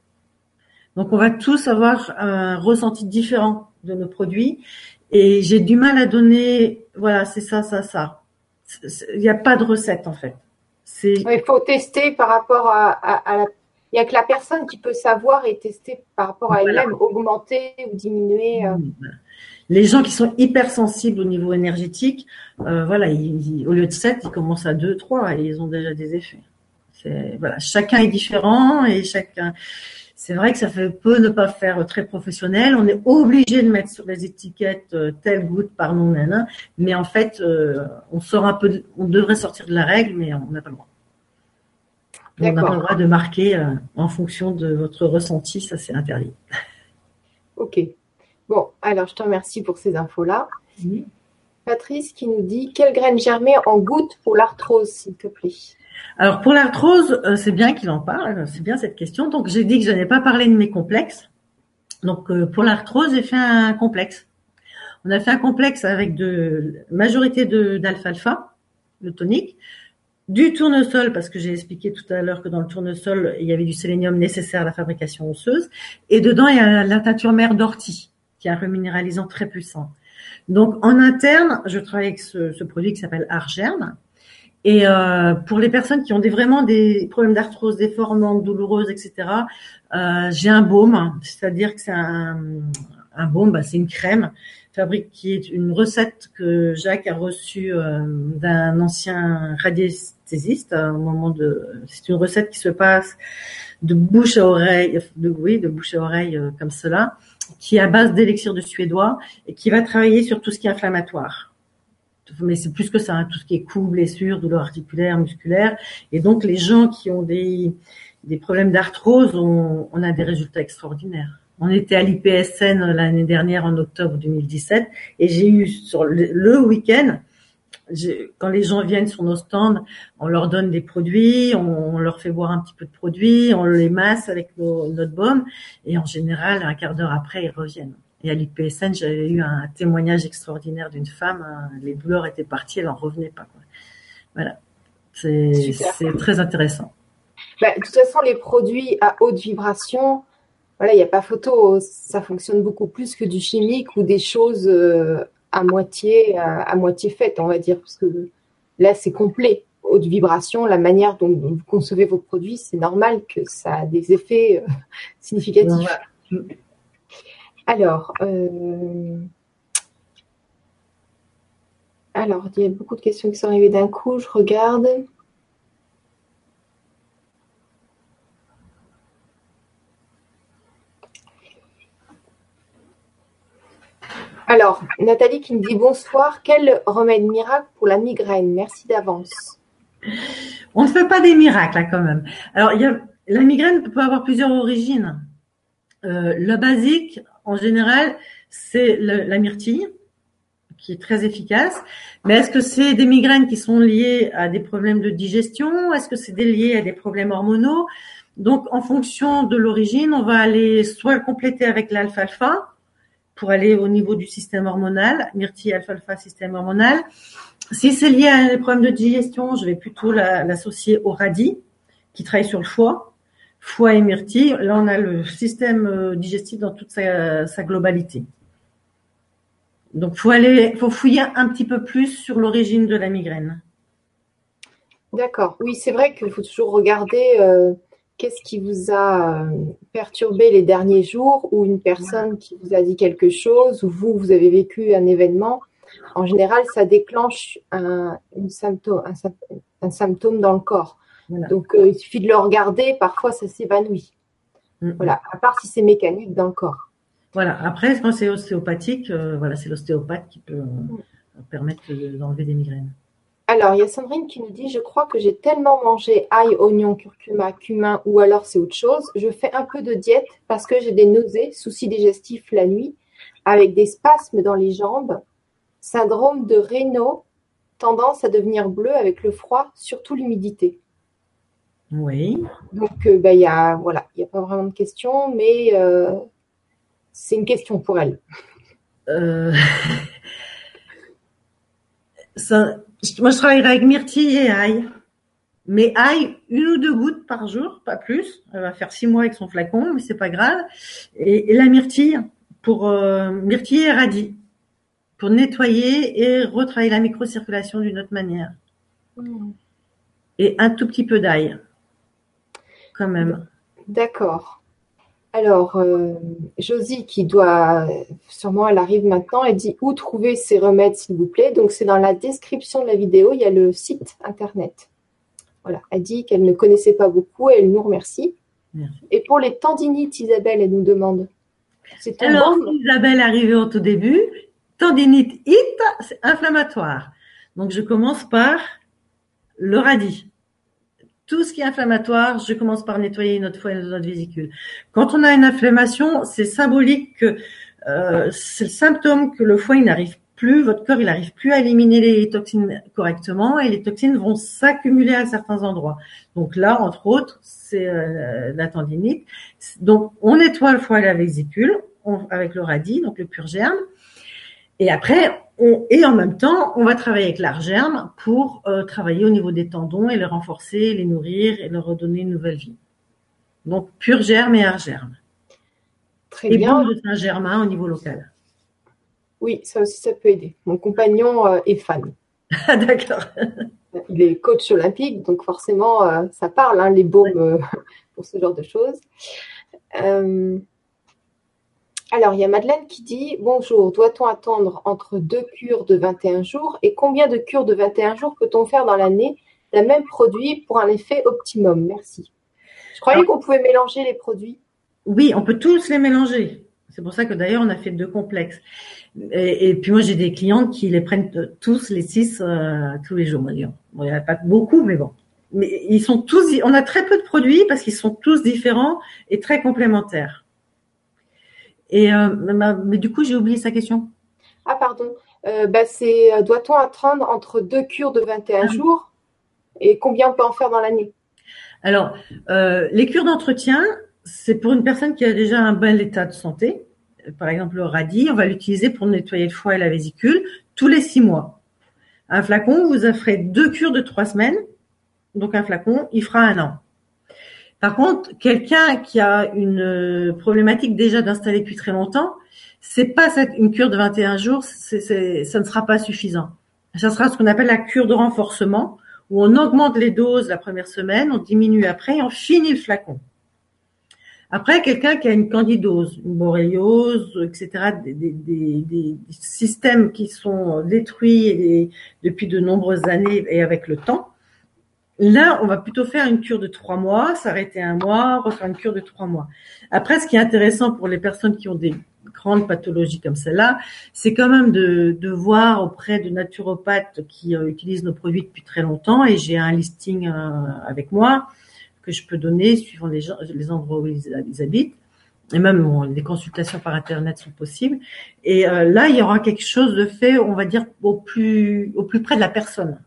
Donc, on va tous avoir un ressenti différent de nos produits. Et j'ai du mal à donner, voilà, c'est ça, ça, ça. Il n'y a pas de recette en fait. Il faut tester par rapport à, la il n'y a que la personne qui peut savoir et tester par rapport à elle-même, augmenter ou diminuer. Euh. Les gens qui sont hypersensibles au niveau énergétique, euh, voilà, au lieu de 7, ils commencent à 2, 3 et ils ont déjà des effets. Voilà, chacun est différent et chacun. C'est vrai que ça fait peu ne pas faire très professionnel. On est obligé de mettre sur les étiquettes euh, telle goutte par nana, mais en fait, on sort un peu, on devrait sortir de la règle, mais on n'a pas le droit. On n'a pas le droit de marquer euh, en fonction de votre ressenti, ça c'est interdit. Ok. Bon, alors je te remercie pour ces infos-là. Patrice qui nous dit quelle graine germée en goutte pour l'arthrose, s'il te plaît? Alors pour l'arthrose, euh, c'est bien qu'il en parle, c'est bien cette question. Donc j'ai dit que je n'ai pas parlé de mes complexes. Donc euh, pour l'arthrose, j'ai fait un complexe. On a fait un complexe avec de majorité d'alfalfa, le tonique, du tournesol, parce que j'ai expliqué tout à l'heure que dans le tournesol, il y avait du sélénium nécessaire à la fabrication osseuse. Et dedans, il y a la teinture mère d'ortie, qui est un reminéralisant très puissant. Donc, en interne, je travaille avec ce, produit qui s'appelle Argerne. Et euh, pour les personnes qui ont des, vraiment des problèmes d'arthrose déformante, douloureuse, etc., euh, j'ai un baume, c'est-à-dire que c'est un, un baume, bah, c'est une crème fabrique qui est une recette que Jacques a reçue euh, d'un ancien radiesthésiste au moment de. C'est une recette qui se passe de bouche à oreille, de oui, de bouche à oreille euh, comme cela, qui est à base d'élixir de suédois et qui va travailler sur tout ce qui est inflammatoire. Mais c'est plus que ça, hein, tout ce qui est coups, blessures, douleurs articulaires, musculaires. Et donc les gens qui ont des des problèmes d'arthrose, on, on a des résultats extraordinaires. On était à l'IPSN l'année dernière en octobre 2017 et j'ai eu sur le, week-end, quand les gens viennent sur nos stands, on leur donne des produits, on, leur fait boire un petit peu de produits, on les masse avec notre baume et en général, un quart d'heure après, ils reviennent. Et à l'IPSN, j'avais eu un témoignage extraordinaire d'une femme, hein, les douleurs étaient parties, elle en revenait pas. Voilà, c'est très intéressant. Bah, de toute façon, les produits à haute vibration, voilà, il n'y a pas photo. Ça fonctionne beaucoup plus que du chimique ou des choses euh, à moitié, à, moitié faites, on va dire, parce que là, c'est complet. Haute vibration, la manière dont vous concevez vos produits, c'est normal que ça a des effets euh, significatifs. Alors, euh, alors, il y a beaucoup de questions qui sont arrivées d'un coup. Je regarde. Alors, Nathalie qui me dit bonsoir, quel remède miracle pour la migraine? Merci d'avance. On ne fait pas des miracles là quand même. Alors, y a, la migraine peut avoir plusieurs origines. Euh, le basique, en général, c'est la myrtille, qui est très efficace. Mais est-ce que c'est des migraines qui sont liées à des problèmes de digestion? Est-ce que c'est lié à des problèmes hormonaux? Donc, en fonction de l'origine, on va aller soit compléter avec l'alfalfa, pour aller au niveau du système hormonal, myrtille alfalfa système hormonal. Si c'est lié à des problèmes de digestion, je vais plutôt l'associer au radis qui travaille sur le foie, foie et myrtille. Là, on a le système euh, digestif dans toute sa, globalité. Donc, faut aller, faut fouiller un petit peu plus sur l'origine de la migraine. D'accord. Oui, c'est vrai qu'il faut toujours regarder euh, qu'est-ce qui vous a euh, perturbé les derniers jours ou une personne qui vous a dit quelque chose ou vous, vous avez vécu un événement? En général, ça déclenche un, symptôme, un, symptôme dans le corps. Donc, euh, il suffit de le regarder, parfois ça s'évanouit. Voilà, à part si c'est mécanique dans le corps. Voilà, après, quand c'est ostéopathique, euh, voilà, c'est l'ostéopathe qui peut permettre d'enlever des migraines. Alors, il y a Sandrine qui nous dit Je crois que j'ai tellement mangé ail, oignon, curcuma, cumin ou alors c'est autre chose. Je fais un peu de diète parce que j'ai des nausées, soucis digestifs la nuit, avec des spasmes dans les jambes, syndrome de Raynaud, tendance à devenir bleu avec le froid, surtout l'humidité. Oui. Donc, euh, bah, il y a, voilà, il n'y a pas vraiment de question, mais euh, c'est une question pour elle. Euh... Ça, moi, je travaillerai avec myrtille et ail. Mais ail, une ou deux gouttes par jour, pas plus. Elle va faire six mois avec son flacon, mais c'est pas grave. Et, la myrtille, pour euh, myrtille et radis, pour nettoyer et retravailler la microcirculation d'une autre manière. Hmm. Et un tout petit peu d'ail, quand même. D'accord. Alors, euh, Josie, qui doit, sûrement, elle arrive maintenant, elle dit où trouver ces remèdes, s'il vous plaît. Donc, c'est dans la description de la vidéo, il y a le site internet. Voilà, elle dit qu'elle ne connaissait pas beaucoup et elle nous remercie. Et pour les tendinites, Isabelle, elle nous demande. Alors, Isabelle est arrivée au tout début. Tendinite it, c'est inflammatoire. Donc, je commence par le radis. Tout ce qui est inflammatoire, je commence par nettoyer notre foie et notre vésicule. Quand on a une inflammation, c'est symbolique que euh, c'est le symptôme que le foie n'arrive plus, votre corps il n'arrive plus à éliminer les toxines correctement et les toxines vont s'accumuler à certains endroits. Donc là, entre autres, c'est euh, la tendinite. Donc on nettoie le foie et la vésicule avec le radis, donc le pur germe. Et après, on, et en même temps, on va travailler avec l'argerme pour euh, travailler au niveau des tendons et les renforcer, les nourrir et leur redonner une nouvelle vie. Donc, pur germe et argerme. Très et bien. de Saint-Germain au niveau local. Oui, ça aussi, ça peut aider. Mon compagnon euh, est fan. Ah, d'accord. Il est coach olympique, donc forcément, euh, ça parle, hein, les baumes pour ce genre de choses. Alors, il y a Madeleine qui dit Bonjour, doit-on attendre entre deux cures de 21 jours Et combien de cures de 21 jours peut-on faire dans l'année d'un même produit pour un effet optimum? Merci. Je croyais qu'on pouvait mélanger les produits. Oui, on peut tous les mélanger. C'est pour ça que d'ailleurs, on a fait deux complexes. Et, puis moi, j'ai des clientes qui les prennent tous les six euh, tous les jours. Bon, il n'y en a pas beaucoup, mais bon. Mais ils sont tous. On a très peu de produits parce qu'ils sont tous différents et très complémentaires. Et euh, mais du coup, j'ai oublié sa question. Ah pardon. Euh, bah, c'est euh, doit-on attendre entre deux cures de 21 ah jours? Et combien on peut en faire dans l'année? Alors, les cures d'entretien, c'est pour une personne qui a déjà un bel état de santé. Par exemple, le radis, on va l'utiliser pour nettoyer le foie et la vésicule tous les six mois. Un flacon, vous offrez deux cures de trois semaines. Donc un flacon, il fera un an. Par contre, quelqu'un qui a une euh, problématique déjà d'installer depuis très longtemps, c'est pas une cure de 21 jours, ça ne sera pas suffisant. Ça sera ce qu'on appelle la cure de renforcement, où on augmente les doses la première semaine, on diminue après et on finit le flacon. Après, quelqu'un qui a une candidose, une boréliose, etc., des, systèmes qui sont détruits depuis de nombreuses années et avec le temps, Là, on va plutôt faire une cure de trois mois, s'arrêter un mois, refaire une cure de trois mois. Après, ce qui est intéressant pour les personnes qui ont des grandes pathologies comme celle-là, c'est quand même de, voir auprès de naturopathes qui euh, utilisent nos produits depuis très longtemps. Et j'ai un listing euh, avec moi que je peux donner suivant les, endroits où ils, habitent. Et même bon, les consultations par internet sont possibles. Et euh, là, il y aura quelque chose de fait, on va dire, au plus au plus près de la personne.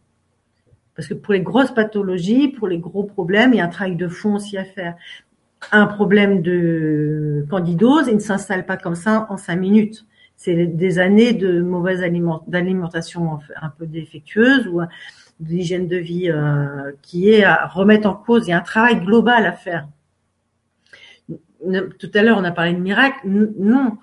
Parce que pour les grosses pathologies, pour les gros problèmes, il y a un travail de fond aussi à faire. Un problème de candidose, il ne s'installe pas comme ça en cinq minutes. C'est des années de mauvaise alimentation un peu défectueuse ou d'hygiène de vie euh, qui est à remettre en cause. Il y a un travail global à faire. Tout à l'heure, on a parlé de miracle. Non,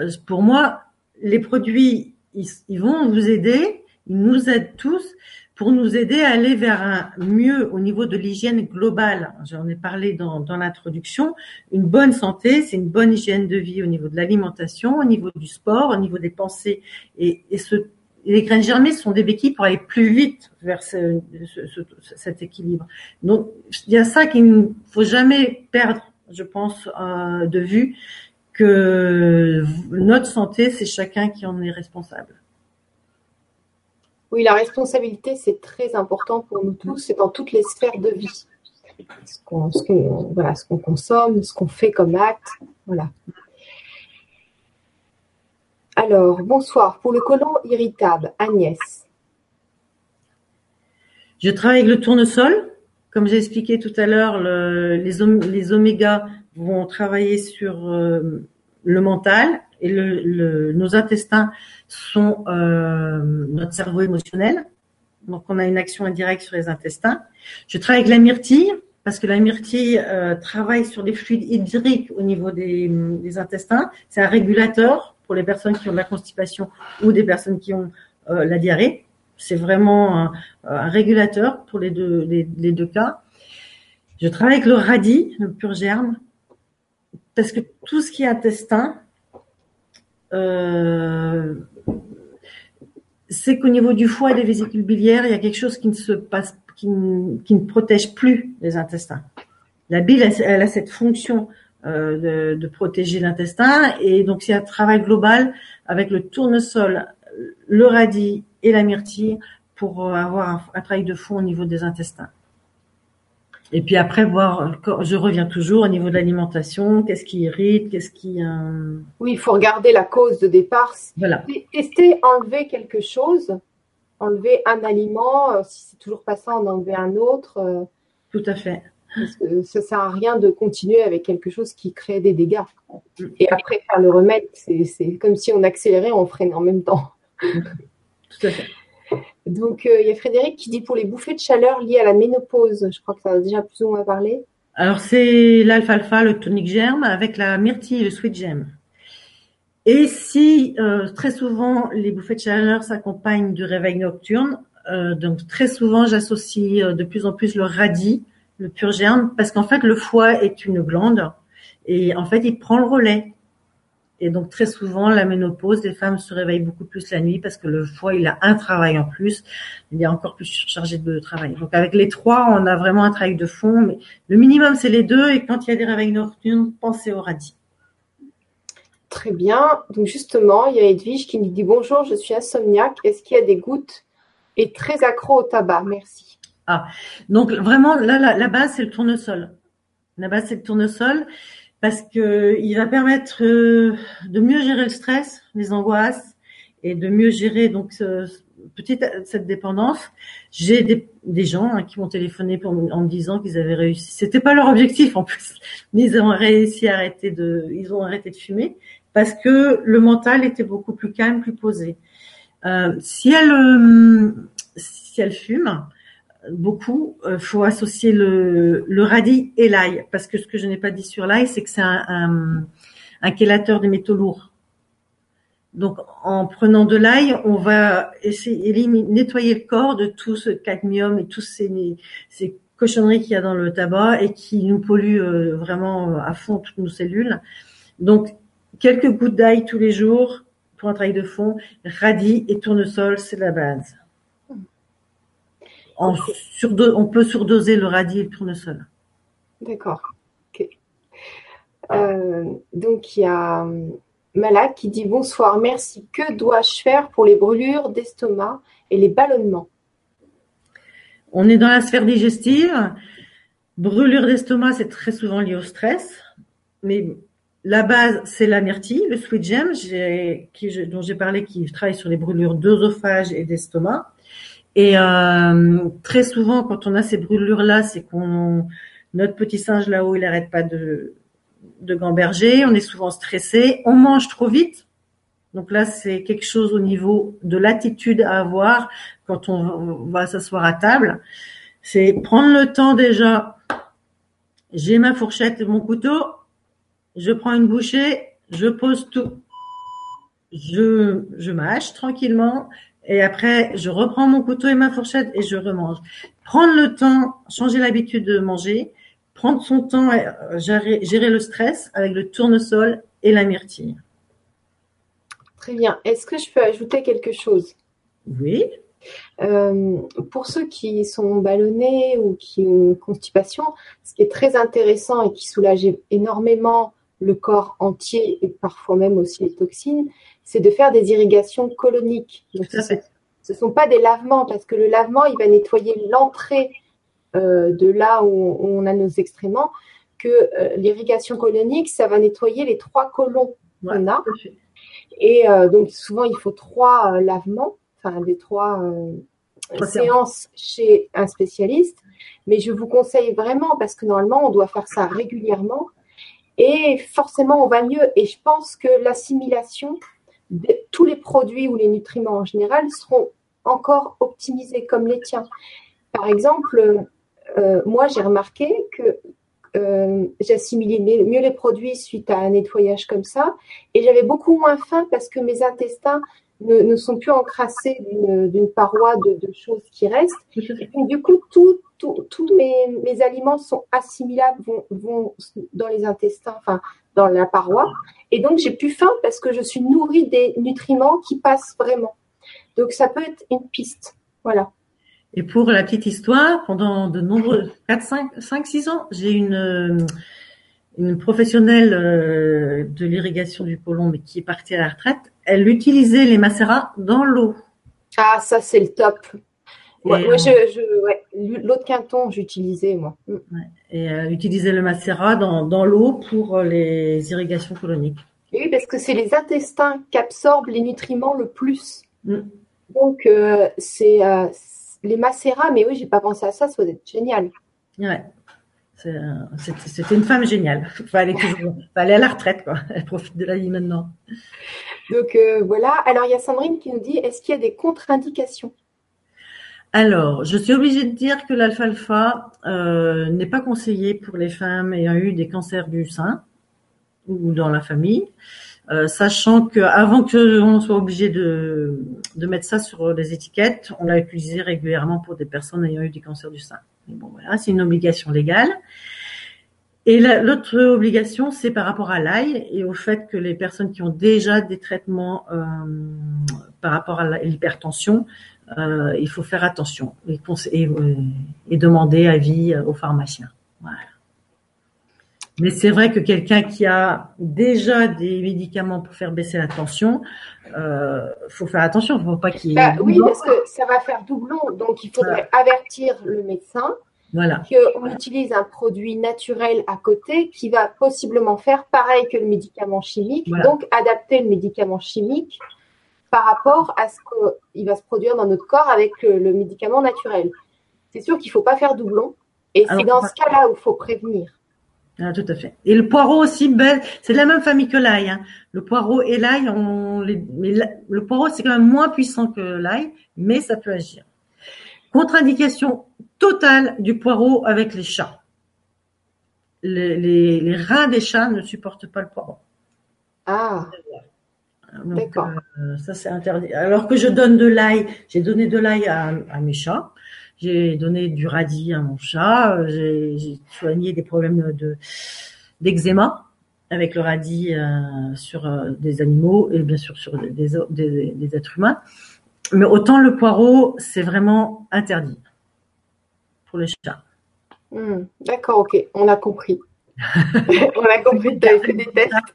euh, pour moi, les produits, ils vont vous aider, ils nous aident tous, pour nous aider à aller vers un mieux au niveau de l'hygiène globale. J'en ai parlé dans, dans l'introduction. Une bonne santé, c'est une bonne hygiène de vie au niveau de l'alimentation, au niveau du sport, au niveau des pensées. Et, et ce, les graines germées sont des béquilles pour aller plus vite vers ce, ce, cet équilibre. Donc, il y a ça qu'il ne faut jamais perdre, je pense, euh, de vue, que notre santé, c'est chacun qui en est responsable. Oui, la responsabilité, c'est très important pour nous tous, c'est dans toutes les sphères de vie. Ce qu'on consomme, ce qu'on fait comme acte. Voilà. Alors, bonsoir. Pour le côlon irritable, Agnès. Je travaille avec le tournesol. Comme j'ai expliqué tout à l'heure, les, les omégas vont travailler sur euh, le mental et nos intestins sont euh, notre cerveau émotionnel. Donc, on a une action indirecte sur les intestins. Je travaille avec la myrtille parce que la myrtille euh, travaille sur les fluides hydriques au niveau des, intestins. C'est un régulateur pour les personnes qui ont de la constipation ou des personnes qui ont euh, la diarrhée. C'est vraiment un, un, régulateur pour les deux, les, les, deux cas. Je travaille avec le radis, le pur germe, parce que tout ce qui est intestin, euh, c'est qu'au niveau du foie et des vésicules biliaires, il y a quelque chose qui ne se passe, qui ne, protège plus les intestins. La bile, elle, a cette fonction euh, de, protéger l'intestin, et donc c'est un travail global avec le tournesol, le radis et la myrtille pour avoir un, travail de fond au niveau des intestins. Et puis après, voir, je reviens toujours au niveau de l'alimentation, qu'est-ce qui irrite, qu'est-ce qui... Euh... Oui, il faut regarder la cause de départ. Voilà. Tester, enlever quelque chose, enlever un aliment, euh, si c'est toujours pas ça, en enlever un autre. Euh, Tout à fait. Parce que ça sert à rien de continuer avec quelque chose qui crée des dégâts. Et après, faire le remède, c'est comme si on accélérait, on freinait en même temps. Tout à fait. Donc, euh, il y a Frédéric qui dit pour les bouffées de chaleur liées à la ménopause. Je crois que ça a déjà plus ou moins parlé. Alors, c'est l'alfalfa, le tonic germe avec la myrtille et le sweet gem. Et si euh, très souvent les bouffées de chaleur s'accompagnent du réveil nocturne, euh, donc très souvent j'associe de plus en plus le radis, le pur germe, parce qu'en fait le foie est une glande et en fait il prend le relais. Et donc très souvent, la ménopause, les femmes se réveillent beaucoup plus la nuit parce que le foie, il a un travail en plus, il est encore plus chargé de travail. Donc avec les trois, on a vraiment un travail de fond, mais le minimum c'est les deux. Et quand il y a des réveils nocturnes, pensez au radis. Très bien. Donc justement, il y a Edwige qui nous dit bonjour, je suis insomniaque. Est-ce qu'il y a des gouttes et très accro au tabac? Merci. Ah, donc vraiment là, la, la base c'est le tournesol. La base c'est le tournesol parce que il va permettre euh, de mieux gérer le stress, les angoisses et de mieux gérer donc ce, petite cette dépendance. J'ai des, des gens hein, qui m'ont téléphoné pour, en me disant qu'ils avaient réussi. C'était pas leur objectif en plus, mais ils ont réussi à arrêter de, ils ont arrêté de fumer parce que le mental était beaucoup plus calme, plus posé. Euh, si elle, euh, si elle fume, beaucoup, il euh, faut associer le, le radis et l'ail, parce que ce que je n'ai pas dit sur l'ail, c'est que c'est un, un, un chélateur des métaux lourds. Donc, en prenant de l'ail, on va essayer de nettoyer le corps de tout ce cadmium et tous ces, ces cochonneries qu'il y a dans le tabac et qui nous polluent euh, vraiment euh, à fond toutes nos cellules. Donc, quelques gouttes d'ail tous les jours pour un travail de fond, radis et tournesol, c'est la base on, on peut surdoser le radis et le tournesol. D'accord. Euh, donc il y a euh, Malak qui dit bonsoir, merci. Que dois-je faire pour les brûlures d'estomac et les ballonnements? On est dans la sphère digestive. Brûlure d'estomac, c'est très souvent lié au stress, mais la base, c'est la myrtille, le sweet gem, dont j'ai parlé, qui travaille sur les brûlures d'œsophage et d'estomac. Et euh, très souvent, quand on a ces brûlures-là, c'est qu'on notre petit singe là-haut, il n'arrête pas de, de gamberger. On est souvent stressé. On mange trop vite. Donc là, c'est quelque chose au niveau de l'attitude à avoir quand on va s'asseoir à table. C'est prendre le temps déjà. J'ai ma fourchette et mon couteau. Je prends une bouchée. Je pose tout. Je, je mâche tranquillement et après, je reprends mon couteau et ma fourchette et je remange. Prendre le temps, changer l'habitude de manger, prendre son temps, euh, gérer, gérer le stress avec le tournesol et la myrtille. Très bien. Est-ce que je peux ajouter quelque chose? Oui. Euh, pour ceux qui sont ballonnés ou qui ont une constipation, ce qui est très intéressant et qui soulage énormément le corps entier et parfois même aussi les toxines, c'est de faire des irrigations coloniques. ce ne sont pas des lavements parce que le lavement, il va nettoyer l'entrée euh, de là où on, a nos excréments, que euh, l'irrigation colonique, ça va nettoyer les trois colons qu'on a. Et euh, donc souvent, il faut trois lavements, enfin des trois séances chez un spécialiste. Mais je vous conseille vraiment, parce que normalement, on doit faire ça régulièrement, et forcément, on va mieux. Et je pense que l'assimilation tous les produits ou les nutriments en général seront encore optimisés comme les tiens. Par exemple, euh, moi j'ai remarqué que euh, j'assimilais mieux les produits suite à un nettoyage comme ça et j'avais beaucoup moins faim parce que mes intestins ne, sont plus encrassés d'une paroi de, choses qui restent. du coup, tous mes, aliments sont assimilables, vont, vont dans les intestins, enfin dans la paroi. Et donc, j'ai plus faim parce que je suis nourrie des nutriments qui passent vraiment. Donc, ça peut être une piste. Voilà. Et pour la petite histoire, pendant de nombreux 4, 5, 5 6 ans, j'ai une une professionnelle euh, de l'irrigation du Polon, mais qui est partie à la retraite. Elle utilisait les macérats dans l'eau. Ah, ça c'est le top. Moi, moi je, je ouais, l'eau de Quinton, j'utilisais moi. Ouais. Et euh, utiliser le macérat dans, dans l'eau pour les irrigations coloniques. Et oui, parce que c'est les intestins qui absorbent les nutriments le plus. Mm. Donc euh, c'est euh, les macérats, mais oui, j'ai pas pensé à ça, ça doit être génial. Ouais. Euh, C'était c'était une femme géniale. Fallait toujours, fallait à la retraite quoi. Elle profite de la vie maintenant. Donc euh, voilà. Alors il y a Sandrine qui nous dit est-ce qu'il y a des contre-indications? Alors, je suis obligée de dire que l'alfalfa euh, n'est pas conseillé pour les femmes ayant eu des cancers du sein ou dans la famille, euh, sachant que avant que on soit obligé de, de mettre ça sur les étiquettes, on l'a utilisé régulièrement pour des personnes ayant eu des cancers du sein. Mais bon, voilà, c'est une obligation légale. Et la- l'autre obligation, c'est par rapport à l'ail et au fait que les personnes qui ont déjà des traitements euh, par rapport à l'hypertension, euh, il faut faire attention et, euh, et demander avis euh, au pharmacien. Voilà. Mais c'est vrai que quelqu'un qui a déjà des médicaments pour faire baisser la tension, euh, faut faire attention, faut pas qu'il Bah, Oui, parce que ça va faire doublon. Donc il faudrait avertir le médecin voilà. qu'on utilise un produit naturel à côté qui va possiblement faire pareil que le médicament chimique, donc adapter le médicament chimique par rapport à ce qu'il va se produire dans notre corps avec le, le médicament naturel. C'est sûr qu'il ne faut pas faire doublon. Et c'est dans ce cas-là où il faut prévenir. Ah, tout à fait. Et le poireau aussi, ben, c'est de la même famille que l'ail. Hein. Le poireau et l'ail, on les, mais la- le poireau c'est quand même moins puissant que l'ail, mais ça peut agir. Contre-indication totale du poireau avec les chats. Les, les, les reins des chats ne supportent pas le poireau. Ah, D'accord. euh, ça c'est interdit. Alors que je donne de l'ail, j'ai donné de l'ail à, à mes chats. J'ai donné du radis à mon chat. euh, J'ai soigné des problèmes de d'eczéma avec le radis euh, sur euh, des animaux et bien sûr sur des, des, des- des êtres humains. Mais autant le poireau, c'est vraiment interdit pour les chats. hmm, d'accord, ok, on a compris. on a compris que tu avais fait des tests.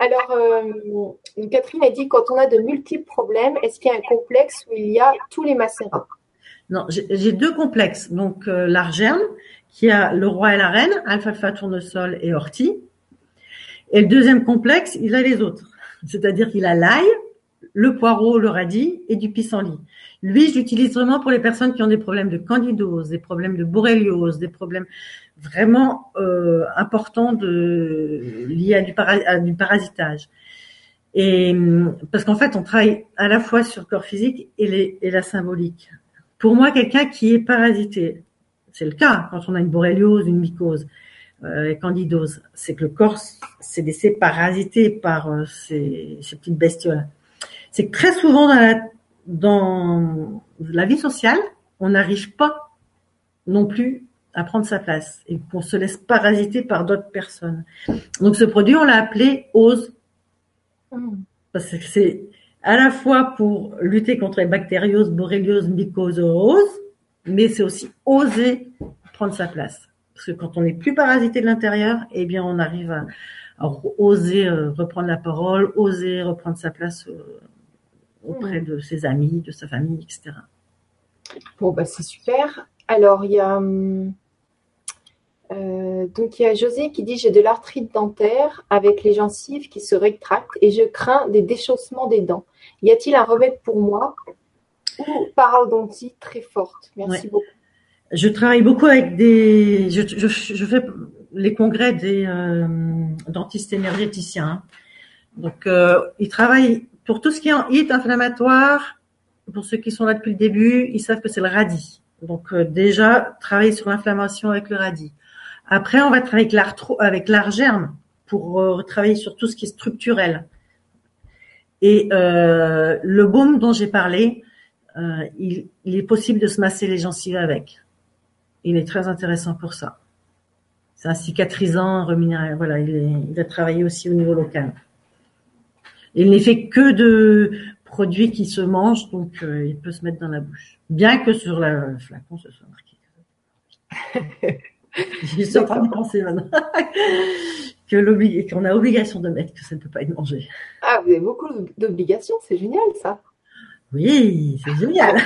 Alors, euh, Catherine a dit quand on a de multiples problèmes, est-ce qu'il y a un complexe où il y a tous les macérats? Non, j'ai deux complexes. Donc euh, l'argerne, qui a le roi et la reine, alfalfa, tournesol et ortie. Et le deuxième complexe, il a les autres. C'est-à-dire qu'il a l'ail, le poireau, le radis et du pissenlit. Lui, j'utilise vraiment pour les personnes qui ont des problèmes de candidose, des problèmes de borréliose, des problèmes vraiment euh, importants liés à du, parasitage. Et parce qu'en fait, on travaille à la fois sur le corps physique et, la symbolique. Pour moi, quelqu'un qui est parasité, c'est le cas quand on a une borréliose, une mycose, euh, candidose, c'est que le corps s'est laissé parasiter par euh, ces, ces petites bestioles. C'est très souvent dans la, dans la vie sociale, on n'arrive pas non plus à prendre sa place et qu'on se laisse parasiter par d'autres personnes. Donc ce produit, on l'a appelé Ose parce que c'est à la fois pour lutter contre les bactérioses, borréliose, mycose, rose, mais c'est aussi oser prendre sa place. Parce que quand on n'est plus parasité de l'intérieur, eh bien, on arrive à, à oser euh, reprendre la parole, oser reprendre sa place euh, auprès de ses amis, de sa famille, etc. Bon, bah, c'est super. Alors, il y a, hum, euh, donc, il y a José qui dit J'ai de l'arthrite dentaire avec les gencives qui se rétractent et je crains des déchaussements des dents. Y a-t-il un remède pour moi ou parodontie très forte? Merci Ouais. beaucoup. Je travaille beaucoup avec des, je, je, je fais les congrès des euh, dentistes énergéticiens. Donc, euh, ils travaillent pour tout ce qui est en hit inflammatoire. Pour ceux qui sont là depuis le début, ils savent que c'est le radis. Donc, euh, déjà, travailler sur l'inflammation avec le radis. Après, on va travailler avec l'argerme pour euh, travailler sur tout ce qui est structurel. Et euh, le baume dont j'ai parlé, euh, il, il est possible de se masser les gencives avec. Il est très intéressant pour ça. C'est un cicatrisant, reminérant. Voilà, il, est, il a travaillé aussi au niveau local. Il n'est fait que de produits qui se mangent, donc euh, il peut se mettre dans la bouche. Bien que sur le flacon, ce soit marqué. Je suis en train de penser maintenant que qu'on a obligation de mettre que ça ne peut pas être mangé. Ah, vous avez beaucoup d'obligations, c'est génial ça. Oui, c'est génial.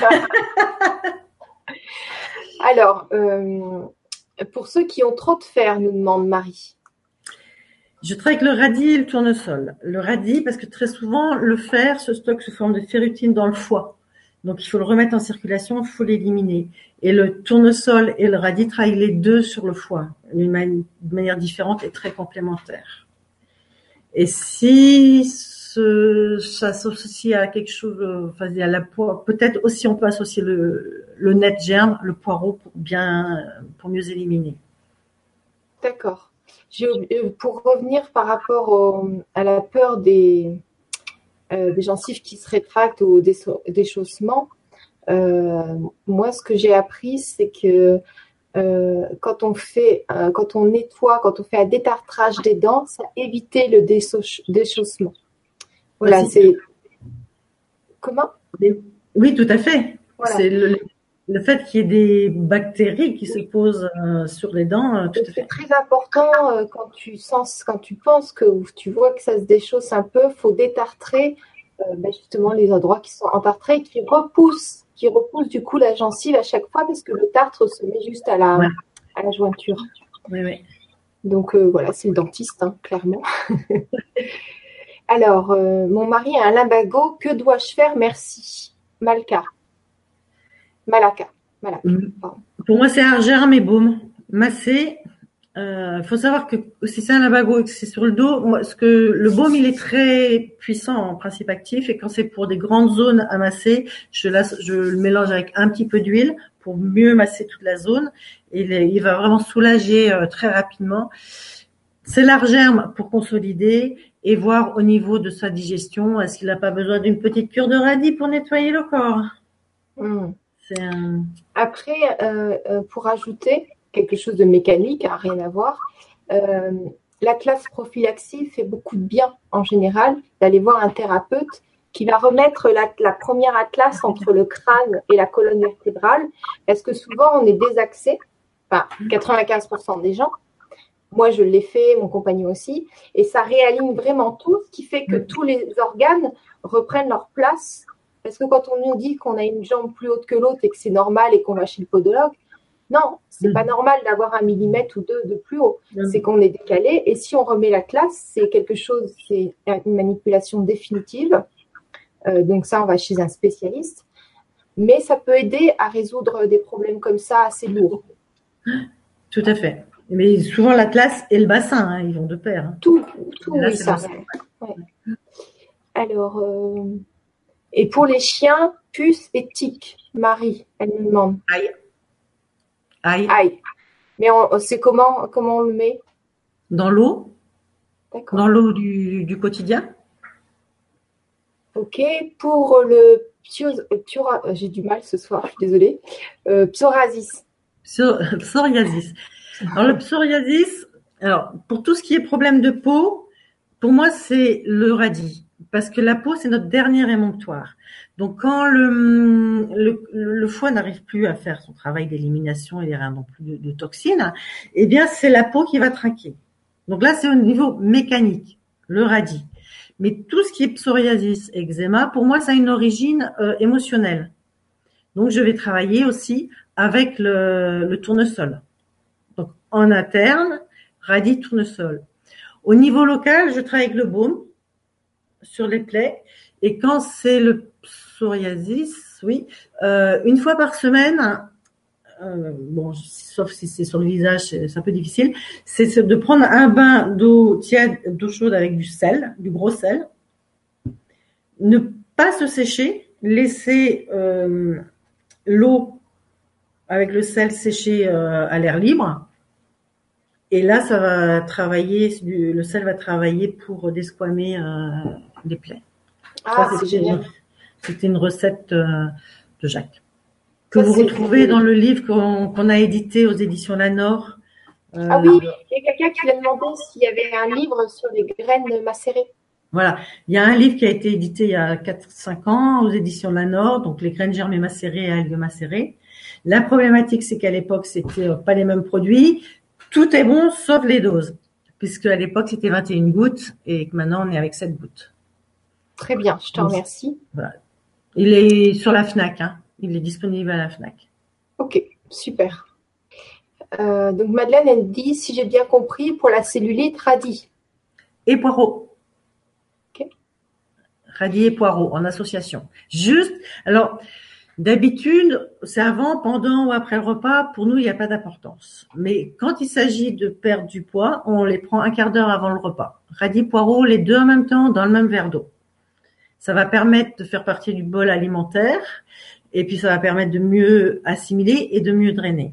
Alors, euh, pour ceux qui ont trop de fer, nous demande Marie. Je travaille avec le radis et le tournesol. Le radis, parce que très souvent, le fer se stocke sous forme de ferrutine dans le foie. Donc, il faut le remettre en circulation, il faut l'éliminer. Et le tournesol et le radis travaillent les deux sur le foie, d'une manière différente et très complémentaire. Et si ça s'associe à quelque chose, enfin, à la peut-être aussi on peut associer le, le net germe, le poireau pour bien, pour mieux éliminer. D'accord. Euh, pour revenir par rapport à la peur des, euh, des gencives qui se rétractent ou des déchaussement, euh, moi, ce que j'ai appris, c'est que quand on fait, quand on nettoie, quand on fait un détartrage des dents, ça évite le déchaussement. Voilà, c'est comment? Oui, tout à fait. C'est le, le fait qu'il y ait des bactéries qui se posent euh, sur les dents, euh, C'est très important euh, quand tu sens, quand tu penses que tu vois que ça se déchausse un peu, faut détartrer ben, justement les endroits qui sont entartrés et qui repoussent, qui repoussent du coup la gencive à chaque fois parce que le tartre se met juste à la, à la jointure. Oui, oui. Donc voilà, c'est le dentiste, hein, clairement. Alors, mon mari a un limbago, que dois-je faire? Merci. Malka. Malaka. Mm. Pour moi, c'est argerme et baume. Massé. Il euh, faut savoir que si c'est un labago et que c'est sur le dos, moi, ce que le baume il est très puissant en principe actif et quand c'est pour des grandes zones à masser, je, je le mélange avec un petit peu d'huile pour mieux masser toute la zone et il, va vraiment soulager euh, très rapidement. C'est l'argerme pour consolider et voir au niveau de sa digestion, est-ce qu'il n'a pas besoin d'une petite cure de radis pour nettoyer le corps? Mm. Après, euh, euh, pour ajouter quelque chose de mécanique, hein, rien à voir, euh, la classe prophylaxie fait beaucoup de bien en général d'aller voir un thérapeute qui va remettre la, première atlas entre le crâne et la colonne vertébrale, parce que souvent on est désaxé, enfin 95% des gens. Moi, je l'ai fait, mon compagnon aussi, et ça réaligne vraiment tout, ce qui fait que tous les organes reprennent leur place parce que quand on nous dit qu'on a une jambe plus haute que l'autre et que c'est normal et qu'on va chez le podologue, non, c'est n'est pas normal d'avoir un millimètre ou deux de plus haut. Mm. C'est qu'on est décalé. Et si on remet la classe, c'est quelque chose, c'est une manipulation définitive. Euh, donc ça, on va chez un spécialiste. Mais ça peut aider à résoudre des problèmes comme ça assez lourds. Tout à fait. Mais souvent la classe et le bassin, hein, ils vont de pair. Hein. Tout, tout, oui, ça. Alors, euh, et pour les chiens, puce et tic. Marie, elle me demande. Aïe. Aïe. Aïe. Mais c'est comment, comment on le met? Dans l'eau? D'accord. Dans l'eau du, quotidien? Ok. Pour le psoriasis, j'ai du mal ce soir, je suis désolée. Euh, psoriasis. psoriasis. Alors le psoriasis, alors pour tout ce qui est problème de peau, pour moi c'est le radis parce que la peau, c'est notre dernier émonctoire. Donc, quand le, le, foie n'arrive plus à faire son travail d'élimination et les reins n'ont plus de, toxines, eh bien, c'est la peau qui va trinquer. Donc là, c'est au niveau mécanique, le radis. Mais tout ce qui est psoriasis, eczéma, pour moi, ça a une origine euh, émotionnelle. Donc, je vais travailler aussi avec le, le tournesol. Donc, en interne, radis, tournesol. Au niveau local, je travaille avec le baume sur les plaies. Et quand c'est le psoriasis, oui, euh, une fois par semaine, euh, bon, sauf si c'est sur le visage, c'est un peu difficile, c'est de prendre un bain d'eau tiède, d'eau chaude avec du sel, du gros sel, ne pas se sécher, laisser euh, l'eau avec le sel sécher à l'air libre. Et là, ça va travailler, le sel va travailler pour desquamer les plaies. Ah, C'était une recette euh, de Jacques que vous retrouvez dans le livre qu'on a édité aux éditions Lanor. Euh, ah oui, il y a quelqu'un qui m'a demandé s'il y avait un livre sur les graines macérées. Voilà, il y a un livre qui a été édité il y a 4-5 ans aux éditions Lanor, donc les graines germées macérées et algues macérées. La problématique, c'est qu'à l'époque, c'était euh, pas les mêmes produits. Tout est bon sauf les doses, puisque à l'époque, c'était 21 gouttes et que maintenant, on est avec 7 gouttes. Très bien, je te remercie. Il est sur la Fnac. Hein. Il est disponible à la Fnac. Ok, super. Euh, donc Madeleine, elle dit, si j'ai bien compris, pour la cellulite, radis. Et poireaux. Ok. Radis et poireaux en association. Juste, alors, d'habitude, c'est avant, pendant ou après le repas, pour nous, il n'y a pas d'importance. Mais quand il s'agit de perdre du poids, on les prend un quart d'heure avant le repas. Radis, poireaux, les deux en même temps, dans le même verre d'eau. Ça va permettre de faire partie du bol alimentaire et puis ça va permettre de mieux assimiler et de mieux drainer.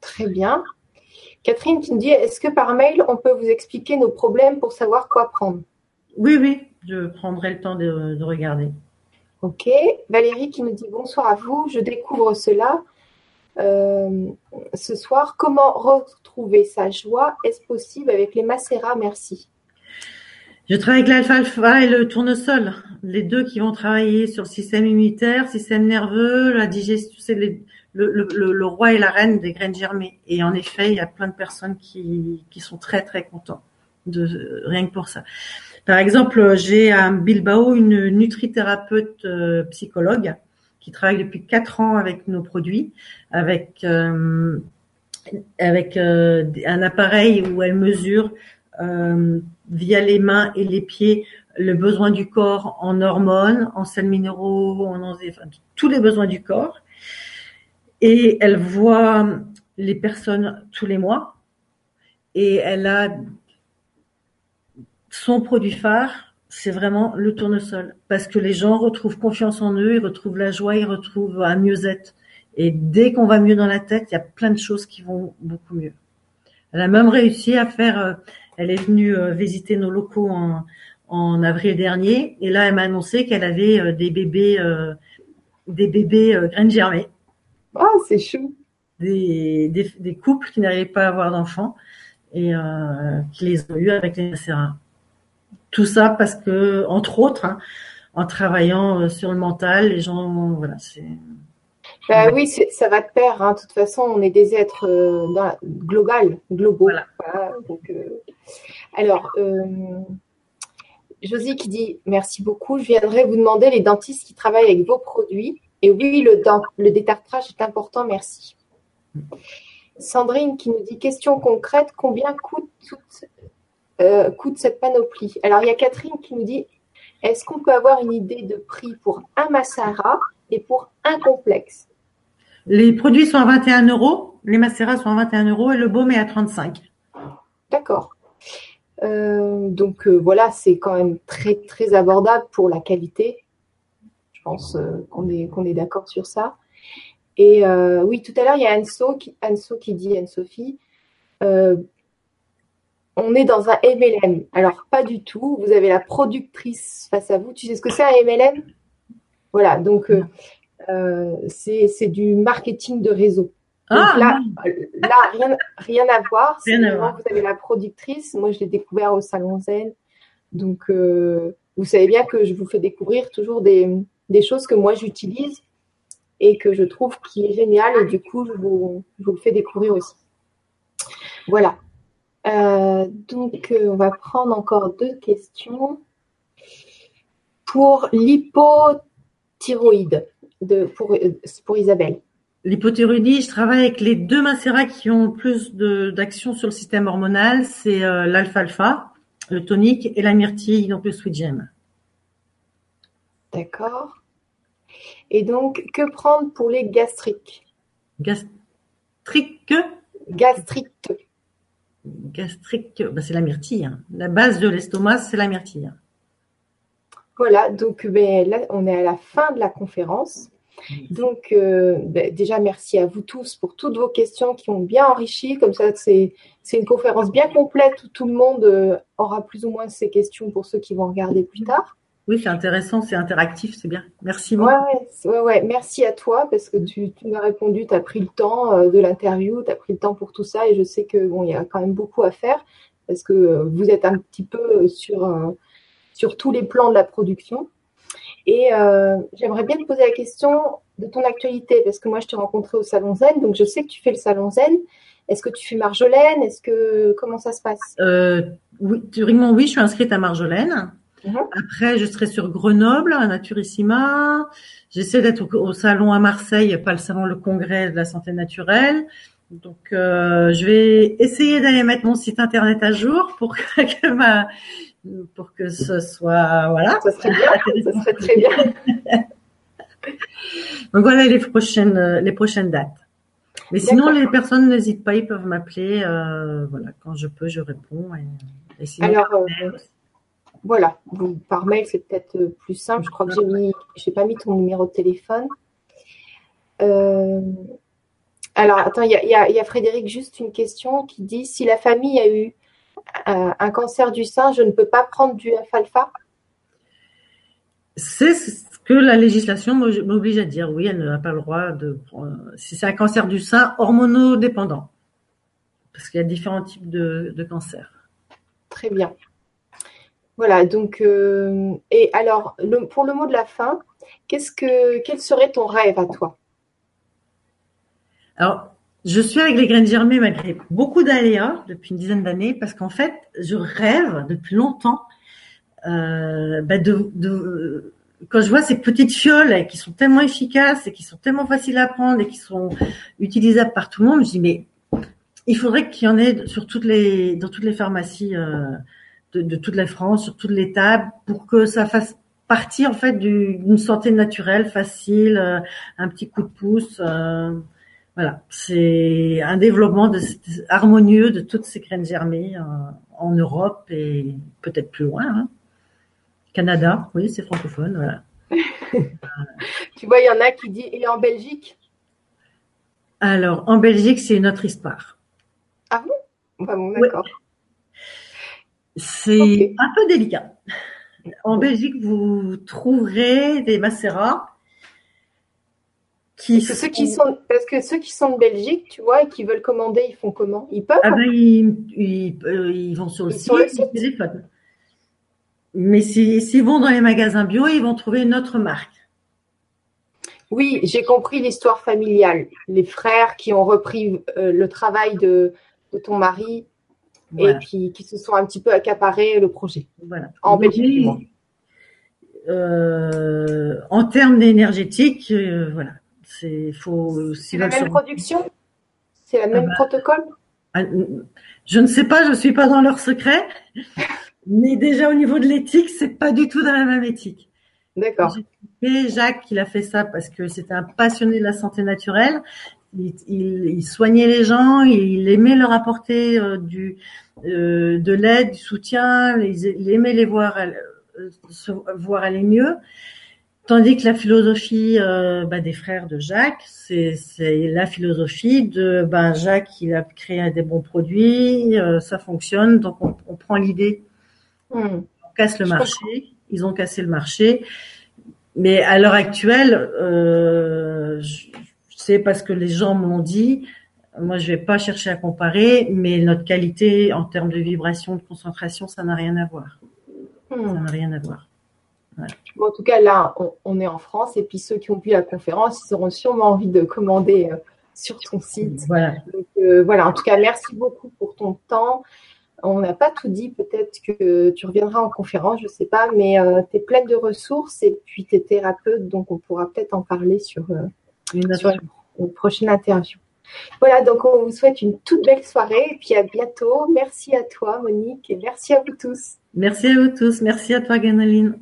Très bien. Catherine, tu me dis, est-ce que par mail, on peut vous expliquer nos problèmes pour savoir quoi prendre? Oui, oui, je prendrai le temps de, regarder. Ok. Valérie qui nous dit bonsoir à vous, je découvre cela euh, ce soir. Comment retrouver sa joie? Est-ce possible avec les macérats? Merci. Je travaille avec l'alfalfa et le tournesol, les deux qui vont travailler sur le système immunitaire, système nerveux, la digestion, c'est le, roi et la reine des graines germées. Et en effet, il y a plein de personnes qui, qui sont très très contents de rien que pour ça. Par exemple, j'ai à Bilbao une nutrithérapeute euh, psychologue qui travaille depuis quatre ans avec nos produits, avec euh, avec euh, un appareil où elle mesure via les mains et les pieds le besoin du corps en hormones, en sels minéraux, en enfin, tous les besoins du corps et elle voit les personnes tous les mois et elle a son produit phare, c'est vraiment le tournesol parce que les gens retrouvent confiance en eux, ils retrouvent la joie, ils retrouvent un mieux-être. Et dès qu'on va mieux dans la tête, il y a plein de choses qui vont beaucoup mieux. Elle a même réussi à faire, euh, elle est venue euh, visiter nos locaux en, en avril dernier et là elle m'a annoncé qu'elle avait euh, des bébés, des bébés graines germées ah, c'est chou. Des, des, couples qui n'arrivaient pas à avoir d'enfants et euh, qui les ont eu avec les macérats. Tout ça parce que, entre autres, hein, en travaillant euh, sur le mental, les gens, voilà, c'est. Bah oui, ça va de pair. Hein. De toute façon, on est des êtres euh, global, globaux. Voilà. donc, alors, Josie qui dit merci beaucoup. Je viendrai vous demander les dentistes qui travaillent avec vos produits et oui, le, le détartrage est important, merci. Sandrine qui nous dit question concrète, combien coûte, euh, coûte cette panoplie? Alors il y a Catherine qui nous dit est-ce qu'on peut avoir une idée de prix pour un Massara et pour un complexe? Les produits sont à 21 euros, les Massara sont à 21 euros et le baume est à 35. D'accord. Euh, donc euh, voilà, c'est quand même très très abordable pour la qualité pense euh, qu'on est, qu'on est d'accord sur ça. Et oui, tout à l'heure, il y a Anso qui, Anso qui dit, Anne-Sophie, on est dans un MLM. Alors, pas du tout. Vous avez la productrice face à vous. Tu sais ce que c'est un MLM Voilà, donc c'est du marketing de réseau. Ah, là, là rien, rien à voir. Rien à voir. Vous avez la productrice. Moi, je l'ai découvert au Salon Zen. Donc, vous savez bien que je vous fais découvrir toujours des, des choses que moi j'utilise et que je trouve qui est génial et du coup je vous, le fais découvrir aussi. Voilà. Euh, donc euh, on va prendre encore deux questions. Pour l'hypothyroïde, de, pour, pour Isabelle. L'hypothyroïdie, je travaille avec les deux macérats qui ont le plus d'action sur le système hormonal, c'est euh, l'alfalfa, le tonique, et la myrtille, donc le sweet gem. D'accord. Et donc, que prendre pour les gastriques? Gastriques? Gastriques. Gastrique, bah, c'est la myrtille. Hein. La base de l'estomac, c'est la myrtille. Voilà, donc ben, là, on est à la fin de la conférence. Donc, euh, ben, déjà, merci à vous tous pour toutes vos questions qui ont bien enrichi. Comme ça, c'est une conférence bien complète où tout le monde euh, aura plus ou moins ses questions pour ceux qui vont regarder plus tard. Oui, c'est intéressant, c'est interactif, c'est bien. Merci beaucoup. Ouais, ouais, Merci à toi parce que tu, m'as répondu, tu as pris le temps euh, de l'interview, tu as pris le temps pour tout ça et je sais que bon, il y a quand même beaucoup à faire parce que vous êtes un petit peu sur, sur tous les plans de la production. Et j'aimerais bien te poser la question de ton actualité parce que moi, je t'ai rencontré au Salon Zen, donc je sais que tu fais le Salon Zen. Est-ce que tu fais Marjolaine? Est-ce que comment ça se passe? Oui, théoriquement oui, je suis inscrite à Marjolaine. Mhm. Après, je serai sur Grenoble, à Naturissima. J'essaie d'être au, salon à Marseille, pas le salon, le congrès de la santé naturelle. Donc, euh, je vais essayer d'aller mettre mon site internet à jour pour que ma, pour que ce soit, voilà. Ça serait bien, ça serait très bien. Donc voilà les prochaines, les prochaines dates. Mais sinon, les personnes n'hésitent pas, ils peuvent m'appeler. Euh, voilà, quand je peux, je réponds. Et, Alors, euh, voilà, par mail, c'est peut-être euh, plus simple. Je crois que j'ai mis, j'ai pas mis ton numéro de téléphone. alors, attends, il y a, Frédéric, juste une question qui dit si la famille a eu un cancer du sein, je ne peux pas prendre du alfalfa C'est que la législation m'oblige à dire oui, elle n'a pas le droit de. Si c'est un cancer du sein hormonodépendant, parce qu'il y a différents types de, de cancers. Très bien. Voilà, donc, euh, et alors, pour le mot de la fin, qu'est-ce que, quel serait ton rêve à toi? Alors, je suis avec les graines germées malgré beaucoup d'aléas depuis une dizaine d'années, parce qu'en fait, je rêve depuis longtemps euh, bah, de, quand je vois ces petites fioles qui sont tellement efficaces et qui sont tellement faciles à prendre et qui sont utilisables par tout le monde, je dis mais il faudrait qu'il y en ait sur toutes les dans toutes les pharmacies euh, de, de, toute la France, sur toutes les tables, pour que ça fasse partie en fait d'une santé naturelle, facile, euh, un petit coup de pouce. Voilà, c'est un développement de, harmonieux de toutes ces graines germées euh, en Europe et peut-être plus loin. Hein. Canada, oui, c'est francophone, voilà. tu vois, il y en a qui disent et en Belgique. Alors, en Belgique, c'est une autre histoire. Ah bon, bah D'accord. C'est un peu délicat. En Belgique, vous trouverez des macérats qui ceux qui sont parce que ceux qui sont de Belgique, tu vois, et qui veulent commander, ils font comment? Ils peuvent Ah ben ils, euh, vont sur le site, ils Mais s'ils vont dans les magasins bio, ils vont trouver une autre marque. Oui, j'ai compris l'histoire familiale. Les frères qui ont repris euh, le travail de, de ton mari et qui, qui, se sont un petit peu accaparés le projet. Voilà. En Belgique. Euh, en termes énergétiques, voilà, c'est faut. C'est la même production, c'est le même ah bah, protocole? Ah, je ne sais pas, je suis pas dans leur secret, mais déjà au niveau de l'éthique, c'est pas du tout dans la même éthique. D'accord. Et Jacques, il a fait ça parce que c'était un passionné de la santé naturelle il, soignait les gens, il aimait leur apporter euh, du, euh, de l'aide, du soutien, il, aimait les voir, euh, voir aller mieux. Tandis que la philosophie bah, des frères de Jacques, c'est la philosophie de ben Jacques, il a créé des bons produits, ça fonctionne, donc on, prend l'idée, hmm. on casse le marché, ils ont cassé le marché. Mais à l'heure actuelle, euh, c'est parce que les gens m'ont dit. Moi, je vais pas chercher à comparer, mais notre qualité en termes de vibration, de concentration, ça n'a rien à voir. Hmm. Ça n'a rien à voir. En tout cas, là, on, est en France et puis ceux qui ont vu la conférence, ils auront sûrement envie de commander euh, sur ton site. Voilà. Euh, voilà. En tout cas, merci beaucoup pour ton temps. On n'a pas tout dit. Peut-être que tu reviendras en conférence, je ne sais pas, mais euh, tu es pleine de ressources et puis tu es thérapeute, donc on pourra peut-être en parler sur, une, sur une prochaine interview. Voilà, donc on vous souhaite une toute belle soirée et puis à bientôt. Merci à toi, Monique, et merci à vous tous. Merci à vous tous. Merci à toi, Ganaline.